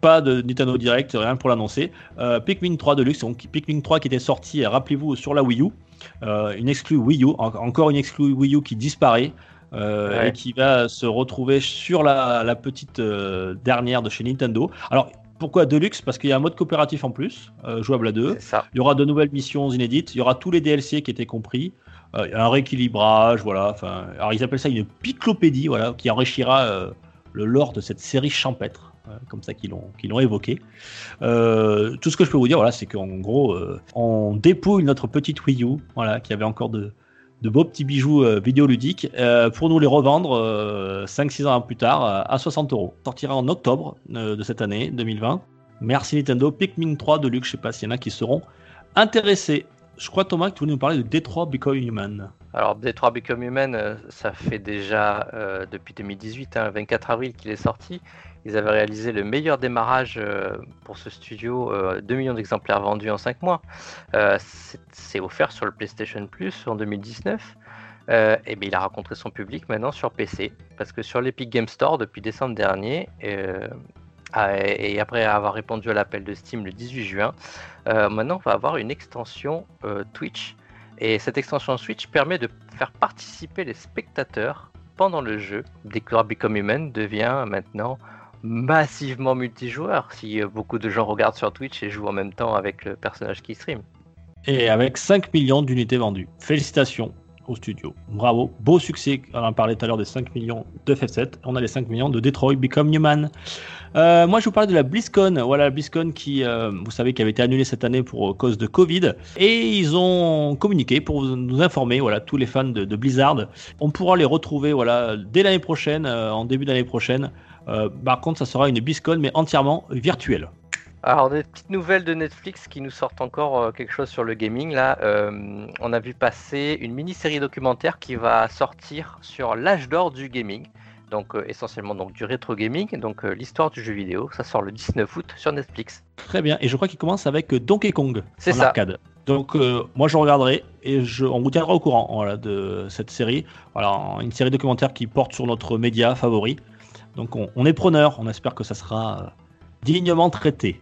Pas de Nintendo Direct, rien pour l'annoncer. Euh, Pikmin 3 Deluxe, donc Pikmin 3 qui était sorti, rappelez-vous, sur la Wii U. Euh, une exclue Wii U, en- encore une exclue Wii U qui disparaît. euh, Ouais. et qui va se retrouver sur la, la petite dernière de chez Nintendo. Alors, pourquoi Deluxe? Parce qu'il y a un mode coopératif en plus, jouable à deux. Il y aura de nouvelles missions inédites. Il y aura tous les DLC qui étaient compris. Un rééquilibrage, voilà. Enfin, alors ils appellent ça une piclopédie, voilà, qui enrichira le lore de cette série champêtre, comme ça qu'ils l'ont l'ont évoqué. Euh, tout ce que je peux vous dire, voilà, c'est qu'en gros, euh, on dépouille notre petite Wii U, voilà, qui avait encore de de beaux petits bijoux vidéoludiques pour nous les revendre 5-6 ans plus tard à 60 euros. Sortira en octobre de cette année 2020. Merci Nintendo. Pikmin 3 de Luxe, je sais pas s'il y en a qui seront intéressés. Je crois Thomas que tu voulais nous parler de Detroit Become Human. Alors Detroit Become Human, ça fait déjà depuis 2018, hein, 24 avril qu'il est sorti. Ils avaient réalisé le meilleur démarrage euh, pour ce studio, 2 euh, millions d'exemplaires vendus en 5 mois. Euh, c'est offert sur le PlayStation Plus en 2019. et bien, il a rencontré son public maintenant sur PC. Parce que sur l'Epic Game Store, depuis décembre dernier, et après avoir répondu à l'appel de Steam le 18 juin, maintenant on va avoir une extension Twitch. Et cette extension Switch permet de faire participer les spectateurs pendant le jeu. Detroit Become Human devient maintenant massivement multijoueur si euh, beaucoup de gens regardent sur Twitch et jouent en même temps avec le personnage qui stream. Et avec 5 millions d'unités vendues. Félicitations au studio. Bravo. Beau succès. On en parlait tout à l'heure des 5 millions de FF7. On a les 5 millions de Detroit Become Human. Euh, moi, je vous parlais de la BlizzCon. Voilà, la BlizzCon qui, euh, vous savez, qui avait été annulée cette année pour cause de Covid. Et ils ont communiqué pour nous informer, voilà, tous les fans de, de Blizzard. On pourra les retrouver, voilà, dès l'année prochaine, en début d'année prochaine, euh, par contre, ça sera une BlizzCon, mais entièrement virtuelle. Alors, des petites nouvelles de Netflix qui nous sortent encore euh, quelque chose sur le gaming. Là, euh, on a vu passer une mini-série documentaire qui va sortir sur l'âge d'or du gaming. Donc, essentiellement donc, du rétro gaming, donc l'histoire du jeu vidéo. Ça sort le 19 août sur Netflix. Très bien. Et je crois qu'il commence avec Donkey Kong. C'est ça. Arcade. Donc, moi, je regarderai et je, on vous tiendra au courant de cette série. Voilà, une série documentaire qui porte sur notre média favori. Donc on, est preneur, on espère que ça sera euh, dignement traité.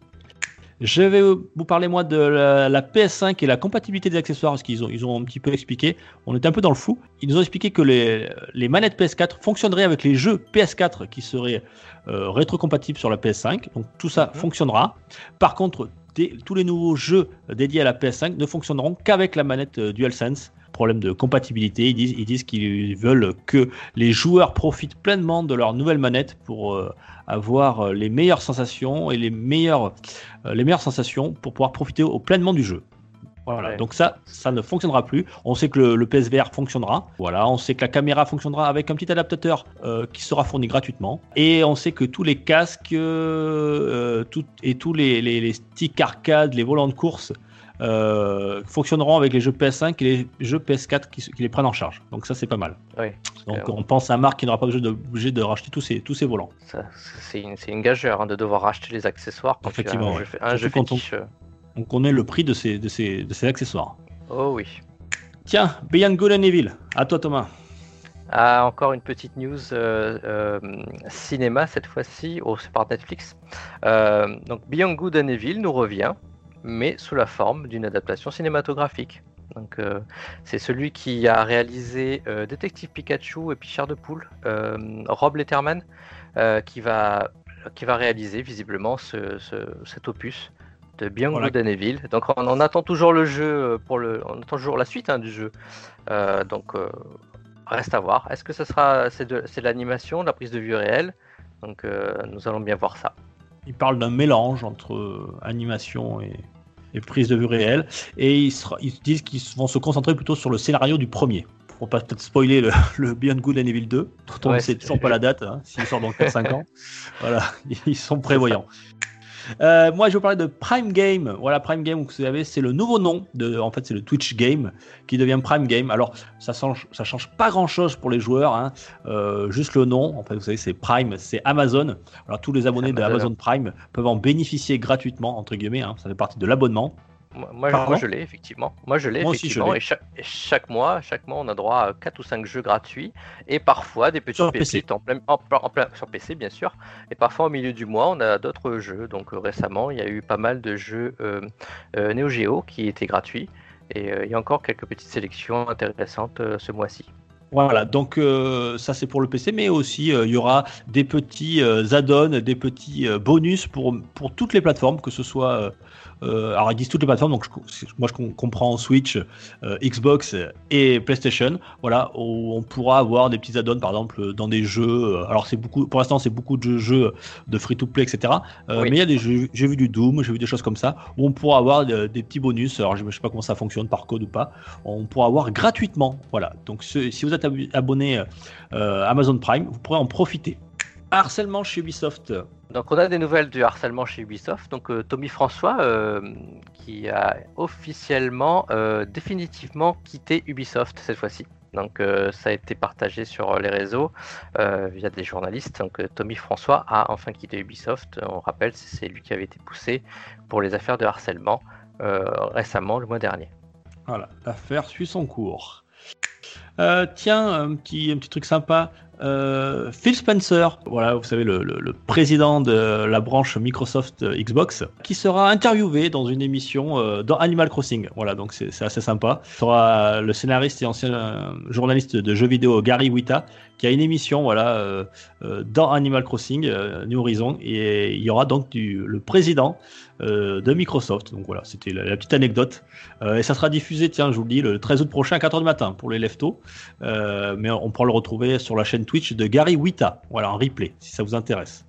Je vais vous parler moi de la, PS5 et la compatibilité des accessoires parce qu'ils ont, ils ont un petit peu expliqué. On était un peu dans le fou. Ils nous ont expliqué que les, manettes PS4 fonctionneraient avec les jeux PS4 qui seraient euh, rétrocompatibles sur la PS5. Donc tout ça mhm. fonctionnera. Par contre, tous les nouveaux jeux dédiés à la PS5 ne fonctionneront qu'avec la manette euh, DualSense problème de compatibilité. Ils disent, ils disent qu'ils veulent que les joueurs profitent pleinement de leur nouvelle manette pour euh, avoir euh, les meilleures sensations et les meilleures, euh, les meilleures sensations pour pouvoir profiter au, pleinement du jeu. Voilà, donc ça, ça ne fonctionnera plus. On sait que le, PSVR fonctionnera. Voilà, on sait que la caméra fonctionnera avec un petit adaptateur qui sera fourni gratuitement. Et on sait que tous les casques tout, et tous les, les, les sticks arcade, les volants de course euh, fonctionneront avec les jeux PS5 et les jeux PS4 qui, les prennent en charge. Donc ça c'est pas mal. Donc on pense à Marc qui n'aura pas obligé de, obligé de racheter tous ses, tous ses volants. C'est une, une, gageure hein, de devoir racheter les accessoires. Effectivement. Un jeu, quand fétiche. On, connaît le prix de ces, de ces, de ces accessoires. Oh oui. Tiens, Beyond Good and Evil. À toi Thomas. Ah, encore une petite news euh, euh, cinéma cette fois-ci, oh, c'est par Netflix. donc Beyond Good and Evil nous revient mais sous la forme d'une adaptation cinématographique. Donc, euh, c'est celui qui a réalisé euh, Détective Pikachu et Pichard de Poule, euh, Rob Letterman, qui, va, qui va réaliser visiblement ce, cet opus de Beyond voilà. Good Donc, on, attend toujours le jeu pour le, on attend toujours la suite hein, du jeu. donc, reste à voir. Est-ce que ça sera c'est de, de l'animation, de la prise de vue réelle? Donc, nous allons bien voir ça. Il parle d'un mélange entre animation et, et prise de vue réelle. Et ils, ils disent qu'ils vont se concentrer plutôt sur le scénario du premier. Pour pas peut-être spoiler le, le, Beyond Good and Evil 2, dont on ne sait toujours pas la date, hein, s'il sort dans 4-5 ans. Voilà, ils sont prévoyants. Euh, moi, je vais vous parler de Prime Game. Voilà, Prime Game, vous savez, c'est le nouveau nom de, en fait, c'est le Twitch Game qui devient Prime Game. Alors, ça change, ça change pas grand chose pour les joueurs, hein. euh, juste le nom. En fait, vous savez, c'est Prime, c'est Amazon. Alors, tous les abonnés de Amazon Prime peuvent en bénéficier gratuitement, entre guillemets. Hein. ça fait partie de l'abonnement. Moi, je l'ai effectivement. Moi je l'ai effectivement. et, chaque, mois, chaque mois, on a droit à 4 ou 5 jeux gratuits et parfois des petits PC, En plein, en, plein, sur PC bien sûr. Et parfois au milieu du mois, on a d'autres jeux. Donc euh, récemment, il y a eu pas mal de jeux euh, euh Neo Geo qui étaient gratuits et il y a encore quelques petites sélections intéressantes ce mois-ci. Voilà, donc ça c'est pour le PC, mais aussi il y aura des petits add-ons, des petits bonus pour, pour toutes les plateformes, que ce soit alors ils disent toutes les plateformes, donc moi je comprends Switch, euh, Xbox et PlayStation. Voilà, où on pourra avoir des petits add-ons par exemple dans des jeux. Alors c'est beaucoup, pour l'instant c'est beaucoup de jeux de free-to-play, etc. Mais il y a des jeux, j'ai vu du Doom, j'ai vu des choses comme ça où on pourra avoir des, petits bonus. Alors je ne sais pas comment ça fonctionne par code ou pas. On pourra avoir gratuitement. Voilà, donc si vous êtes abonné Amazon Prime, vous pourrez en profiter. Harcèlement chez Ubisoft. Donc on a des nouvelles du harcèlement chez Ubisoft. Donc euh, Tommy François euh, qui a officiellement euh, définitivement quitté Ubisoft cette fois-ci. Donc ça a été partagé sur les réseaux via des journalistes. Donc Tommy François a enfin quitté Ubisoft. On rappelle, c'est lui qui avait été poussé pour les affaires de harcèlement récemment, le mois dernier. Voilà, l'affaire suit son cours. tiens, un petit, un petit truc sympa. Euh, Phil Spencer, voilà, vous savez, le, président de la branche Microsoft euh, Xbox, qui sera interviewé dans une émission euh, dans Animal Crossing. Voilà, donc c'est assez sympa. Il sera le scénariste et ancien journaliste de jeux vidéo Gary Wita, qui a une émission, voilà, dans Animal Crossing, New Horizon, et il y aura donc le président de Microsoft. Donc voilà, c'était la, petite anecdote. et ça sera diffusé, tiens, je vous le dis, le 13 août prochain à 4h du matin pour les leftos. mais on pourra le retrouver sur la chaîne Twitch de Gary Wita. Voilà, en replay, si ça vous intéresse.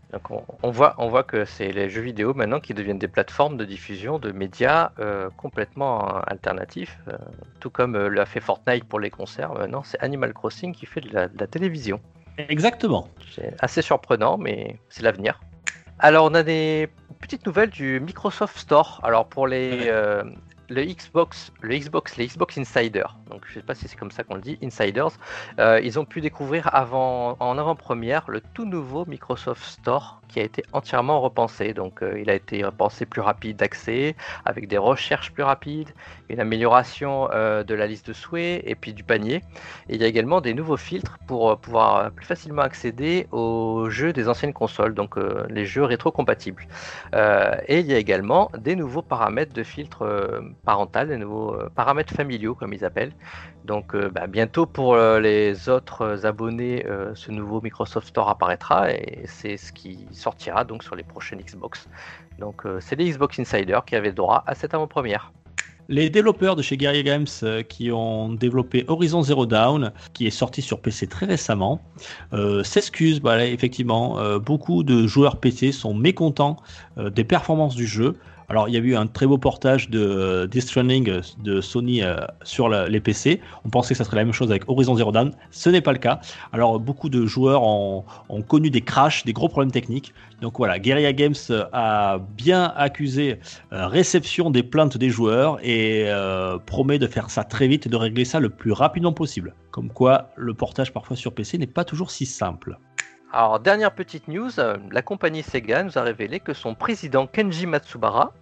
on, voit, on voit que c'est les jeux vidéo maintenant qui deviennent des plateformes de diffusion de médias euh, complètement euh, alternatifs, euh, tout comme l'a fait Fortnite pour les concerts. Maintenant, c'est Animal Crossing qui fait de la, télévision. Exactement. C'est assez surprenant, mais c'est l'avenir. Alors, on a des petites nouvelles du Microsoft Store. Alors, pour les, le Xbox, le Xbox, les Xbox Insider. Donc je sais pas si c'est comme ça qu'on le dit, Insiders. Euh, ils ont pu découvrir avant, en avant-première le tout nouveau Microsoft Store qui a été entièrement repensé. Donc euh, il a été repensé plus rapide d'accès, avec des recherches plus rapides, une amélioration euh, de la liste de souhaits et puis du panier. Et il y a également des nouveaux filtres pour pouvoir plus facilement accéder aux jeux des anciennes consoles, donc les jeux rétro-compatibles. et il y a également des nouveaux paramètres de filtre parental, des nouveaux euh, paramètres familiaux comme ils appellent. Donc euh, bah, bientôt pour euh, les autres abonnés, ce nouveau Microsoft Store apparaîtra et c'est ce qui sortira donc sur les prochaines Xbox. Donc c'est les Xbox Insiders qui avaient droit à cette avant-première. Les développeurs de chez Guerrilla Games qui ont développé Horizon Zero Dawn, qui est sorti sur PC très récemment, s'excusent. Bah, effectivement, beaucoup de joueurs PC sont mécontents des performances du jeu. Alors, il y a eu un très beau portage de euh, Death euh, de Sony euh, sur les PC. On pensait que ça serait la même chose avec Horizon Zero Dawn. Ce n'est pas le cas. Alors, beaucoup de joueurs ont, connu des crashs, des gros problèmes techniques. Donc voilà, Guerrilla Games a bien accusé réception des plaintes des joueurs et promet de faire ça très vite et de régler ça le plus rapidement possible. Comme quoi, le portage parfois sur PC n'est pas toujours si simple. Alors, dernière petite news, euh, la compagnie Sega nous a révélé que son président Kenji Matsubara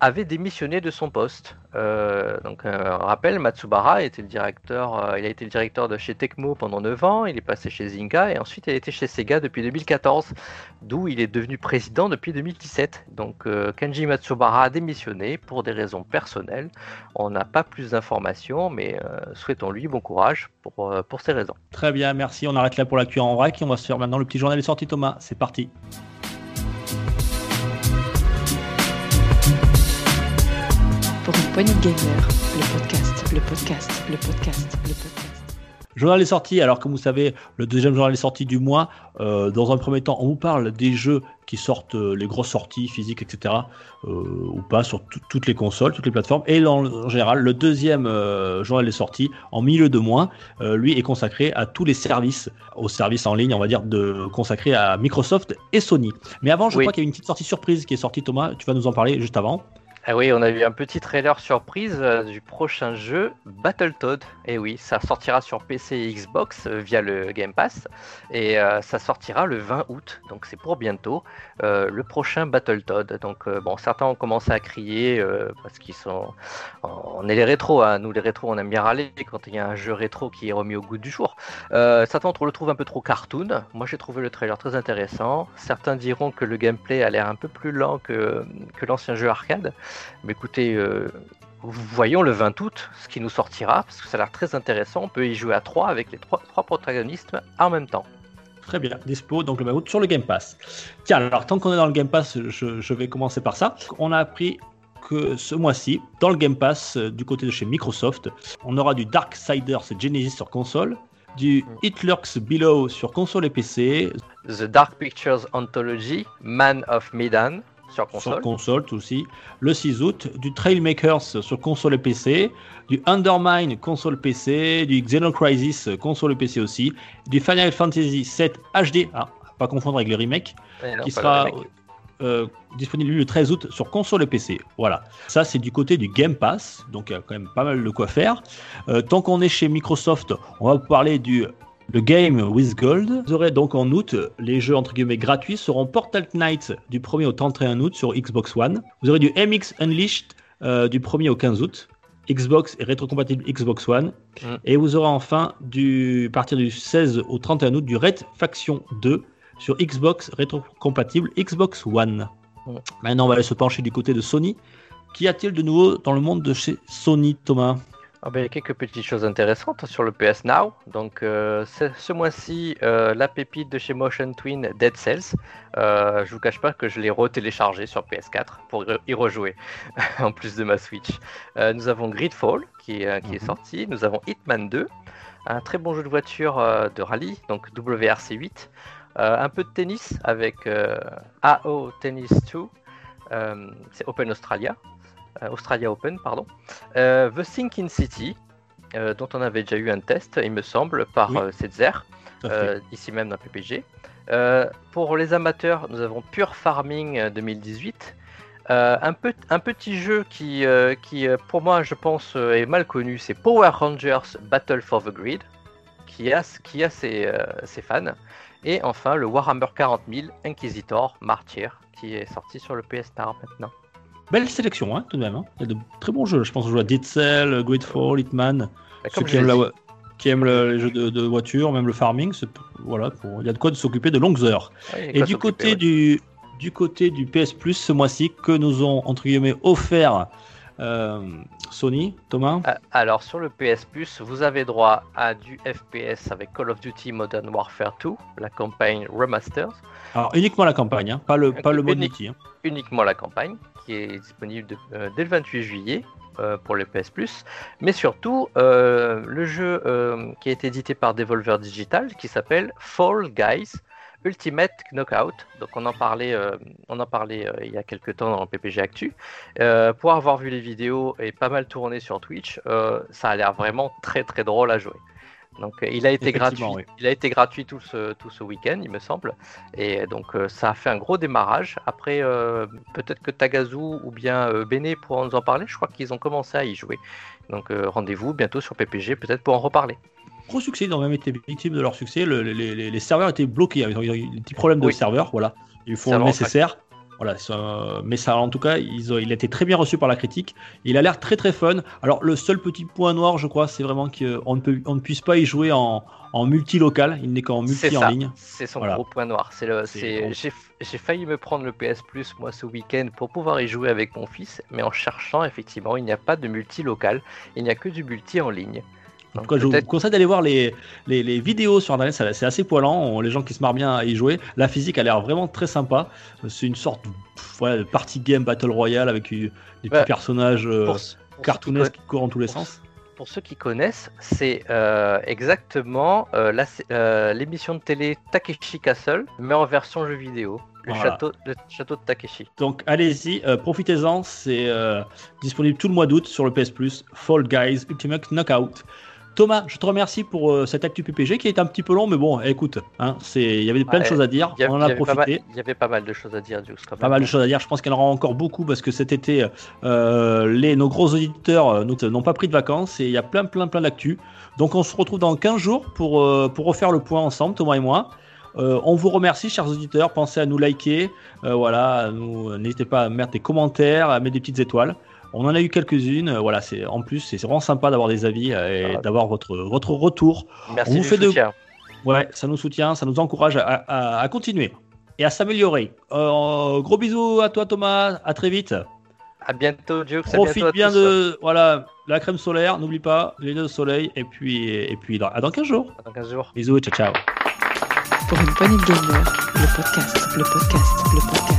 avait démissionné de son poste. Euh, donc, euh, rappel, Matsubara était le directeur, euh, il a été le directeur de chez Tecmo pendant 9 ans, il est passé chez Zynga et ensuite il a été chez Sega depuis 2014, d'où il est devenu président depuis 2017. Donc, Kenji Matsubara a démissionné pour des raisons personnelles. On n'a pas plus d'informations, mais souhaitons-lui bon courage pour, pour ces raisons. Très bien, merci. On arrête là pour la cuire en vrac et on va se faire maintenant le petit journal des sorties, Thomas. C'est parti. Poignée Gamer, le podcast, le podcast, le podcast, le podcast. Journal est sorti, alors comme vous savez, le deuxième journal est sorti du mois. Euh, dans un premier temps, on vous parle des jeux qui sortent, euh, les grosses sorties physiques, etc. Euh, ou pas sur toutes les consoles, toutes les plateformes. Et en général, le deuxième journal est sorti en milieu de mois. lui est consacré à tous les services, aux services en ligne, on va dire, de, consacrés à Microsoft et Sony. Mais avant, je crois qu'il y a une petite sortie surprise qui est sortie, Thomas. Tu vas nous en parler juste avant. Ah oui, on a eu un petit trailer surprise euh, du prochain jeu Battletoad. Et oui, ça sortira sur PC et Xbox euh, via le Game Pass. Et euh, ça sortira le 20 août, donc c'est pour bientôt, le prochain Battletoad. Donc bon, certains ont commencé à crier parce qu'ils sont... On est les rétros, hein. nous les rétros on aime bien râler quand il y a un jeu rétro qui est remis au goût du jour. certains le trouve un peu trop cartoon. Moi j'ai trouvé le trailer très intéressant. Certains diront que le gameplay a l'air un peu plus lent que l'ancien jeu arcade. Mais écoutez, euh, voyons le 20 août ce qui nous sortira, parce que ça a l'air très intéressant. On peut y jouer à 3 avec les trois, protagonistes en même temps. Très bien, dispo donc le 20 août sur le Game Pass. Tiens, alors tant qu'on est dans le Game Pass, je, vais commencer par ça. On a appris que ce mois-ci, dans le Game Pass euh, du côté de chez Microsoft, on aura du Darksiders Genesis sur console, du It Lurks Below sur console et PC, The Dark Pictures Anthology, Man of Medan sur console. sur console tout aussi, le 6 août, du Trailmakers sur console et PC, du Undermine console PC, du Xenocrisis console et PC aussi, du Final Fantasy 7 HD, ah, pas confondre avec le remake, Eh non, qui sera remake. euh, disponible le 13 août sur console et PC. Voilà. Ça, c'est du côté du Game Pass. Donc, il y a quand même pas mal de quoi faire. Euh, tant qu'on est chez Microsoft, on va vous parler du le Game with Gold. Vous aurez donc en août les jeux entre guillemets gratuits seront Portal Knight du 1er au 31 août sur Xbox One. Vous aurez du MX Unleashed euh, du 1er au 15 août. Xbox et rétrocompatible Xbox One. Mm. Et vous aurez enfin du à partir du 16 au 31 août du Red Faction 2 sur Xbox rétrocompatible Xbox One. Mm. Maintenant, on va aller se pencher du côté de Sony. Qu'y a-t-il de nouveau dans le monde de chez Sony, Thomas? Ah ben, il y a quelques petites choses intéressantes sur le PS Now. Donc, euh, ce, mois-ci, euh, la pépite de chez Motion Twin, Dead Cells. Euh, je vous cache pas que je l'ai retéléchargé sur PS4 pour y rejouer, en plus de ma Switch. Euh, nous avons Gridfall qui, est, Mhm. sorti. Nous avons Hitman 2, un très bon jeu de voiture de rallye, donc WRC8. Euh, un peu de tennis avec AO Tennis 2. Euh, c'est Open Australia. Euh, Australia Open, pardon. Euh, The Sinking City, euh, dont on avait déjà eu un test, il me semble, par Oui. Setzer, ici même dans PPG. Pour les amateurs, nous avons Pure Farming euh, 2018. Euh, un, peu, un petit jeu qui, euh, qui pour moi, je pense, euh, est mal connu, c'est Power Rangers Battle for the Grid, qui a, qui a ses, ses fans. Et enfin, le Warhammer 40 000 Inquisitor Martyr, qui est sorti sur le PS Now maintenant. Belle sélection, hein, tout de même. hein. Il y a de très bons jeux. Je pense qu'on joue à Dead Cell, Gridfall, Hitman. Bah, Ceux qui je aiment, l'ai la- dit, qui aiment le- les jeux de, de voiture, même le farming, c'est- voilà, pour- il y a de quoi de s'occuper de longues heures. ouais, Et du côté ouais. du, du côté du PS Plus ce mois-ci, que nous ont entre guillemets offert euh, Sony, Thomas? Ah, Alors sur le PS Plus, vous avez droit à du FPS avec Call of Duty Modern Warfare 2, la campagne Remasters, Alors uniquement la campagne, hein, pas le pas le mode Unique. multi. hein. uniquement la campagne, est disponible euh, dès le 28 juillet euh, pour le PS Plus, mais surtout euh, le jeu qui été édité par Devolver Digital, qui s'appelle Fall Guys Ultimate Knockout. Donc on en parlait, on en parlait il y a quelques temps dans le PPG Actu. Pour avoir vu les vidéos et pas mal tourné sur Twitch, ça a l'air vraiment très très drôle à jouer. Donc euh, il a été gratuit, oui. il a été gratuit tout ce, tout ce week-end, il me semble. Et donc euh, ça a fait un gros démarrage. Après, euh, peut-être que Tagazu ou bien euh, Bene pourront nous en parler. Je crois qu'ils ont commencé à y jouer. Donc euh, rendez-vous bientôt sur PPG, peut-être pour en reparler. Gros succès, ils ont même été victimes de leur succès. Le- les, les- les serveurs étaient bloqués, ils ont eu des petits problèmes de Oui. serveurs, voilà. Ils font le nécessaire. Voilà, ça- mais ça, en tout cas, ils ont- il a été très bien reçu par la critique. Il a l'air très très fun. Alors, le seul petit point noir, je crois, c'est vraiment qu'on ne, peut, on ne puisse pas y jouer en, en multi-local. Il n'est qu'en multi en ligne. C'est son Voilà. gros point noir. C'est le, C'est j'ai, j'ai failli me prendre le PS Plus moi ce week-end pour pouvoir y jouer avec mon fils, mais en cherchant effectivement, il n'y a pas de multi local. Il n'y a que du multi en ligne. En tout cas, je vous conseille d'aller voir les, les, les vidéos sur internet, c'est assez poilant, on- les gens qui se marrent bien à y jouer. La physique a l'air vraiment très sympa. C'est une sorte de, pff, voilà, de party game battle royale avec des petits Ouais. personnages euh, pour, pour ceux qui cartoonesques qui courent dans tous les pour- sens. Pour ceux qui connaissent, c'est euh, exactement euh, euh, l'émission de télé Takeshi Castle, mais en version jeu vidéo. Le, Voilà. château, le château de Takeshi. Donc allez-y, euh, profitez-en, c'est euh, disponible tout le mois d'août sur le PS Plus. Fall Guys Ultimate Knockout. Thomas, je te remercie pour euh, cette actu PPG qui est un petit peu long, mais bon, écoute, hein, c'est, il y avait plein de choses à dire, Il y, a- on en a avait pas mal, profité. il y avait pas mal de choses à dire, Dukes, quand Pas même. mal de choses à dire. Je pense qu'il y en aura encore beaucoup parce que cet été, euh, les, nos gros auditeurs euh, n'ont pas pris de vacances et il y a plein, plein, plein d'actu. Donc on se retrouve dans 15 jours pour, euh, pour refaire le point ensemble, Thomas et moi. Euh, on vous remercie, chers auditeurs. Pensez à nous liker. euh, voilà, n'hésitez pas à mettre des commentaires, à mettre des petites étoiles. On en a eu quelques-unes. euh, Voilà, c'est en plus, c'est vraiment sympa d'avoir des avis euh, et Ah. d'avoir votre, votre retour. Merci on vous du fait de- soutien. Ouais, ça nous soutient, ça nous encourage à, à- à continuer et à s'améliorer. Euh, gros bisous à toi Thomas, à très vite. À bientôt, à Profite bientôt à bien de voilà la crème solaire, n'oublie pas les lunettes de soleil et puis et puis dans, à dans 15 jours. Dans 15 jours. Bisous et ciao ciao. Pour une poignée de gamer, le podcast, le podcast, le podcast.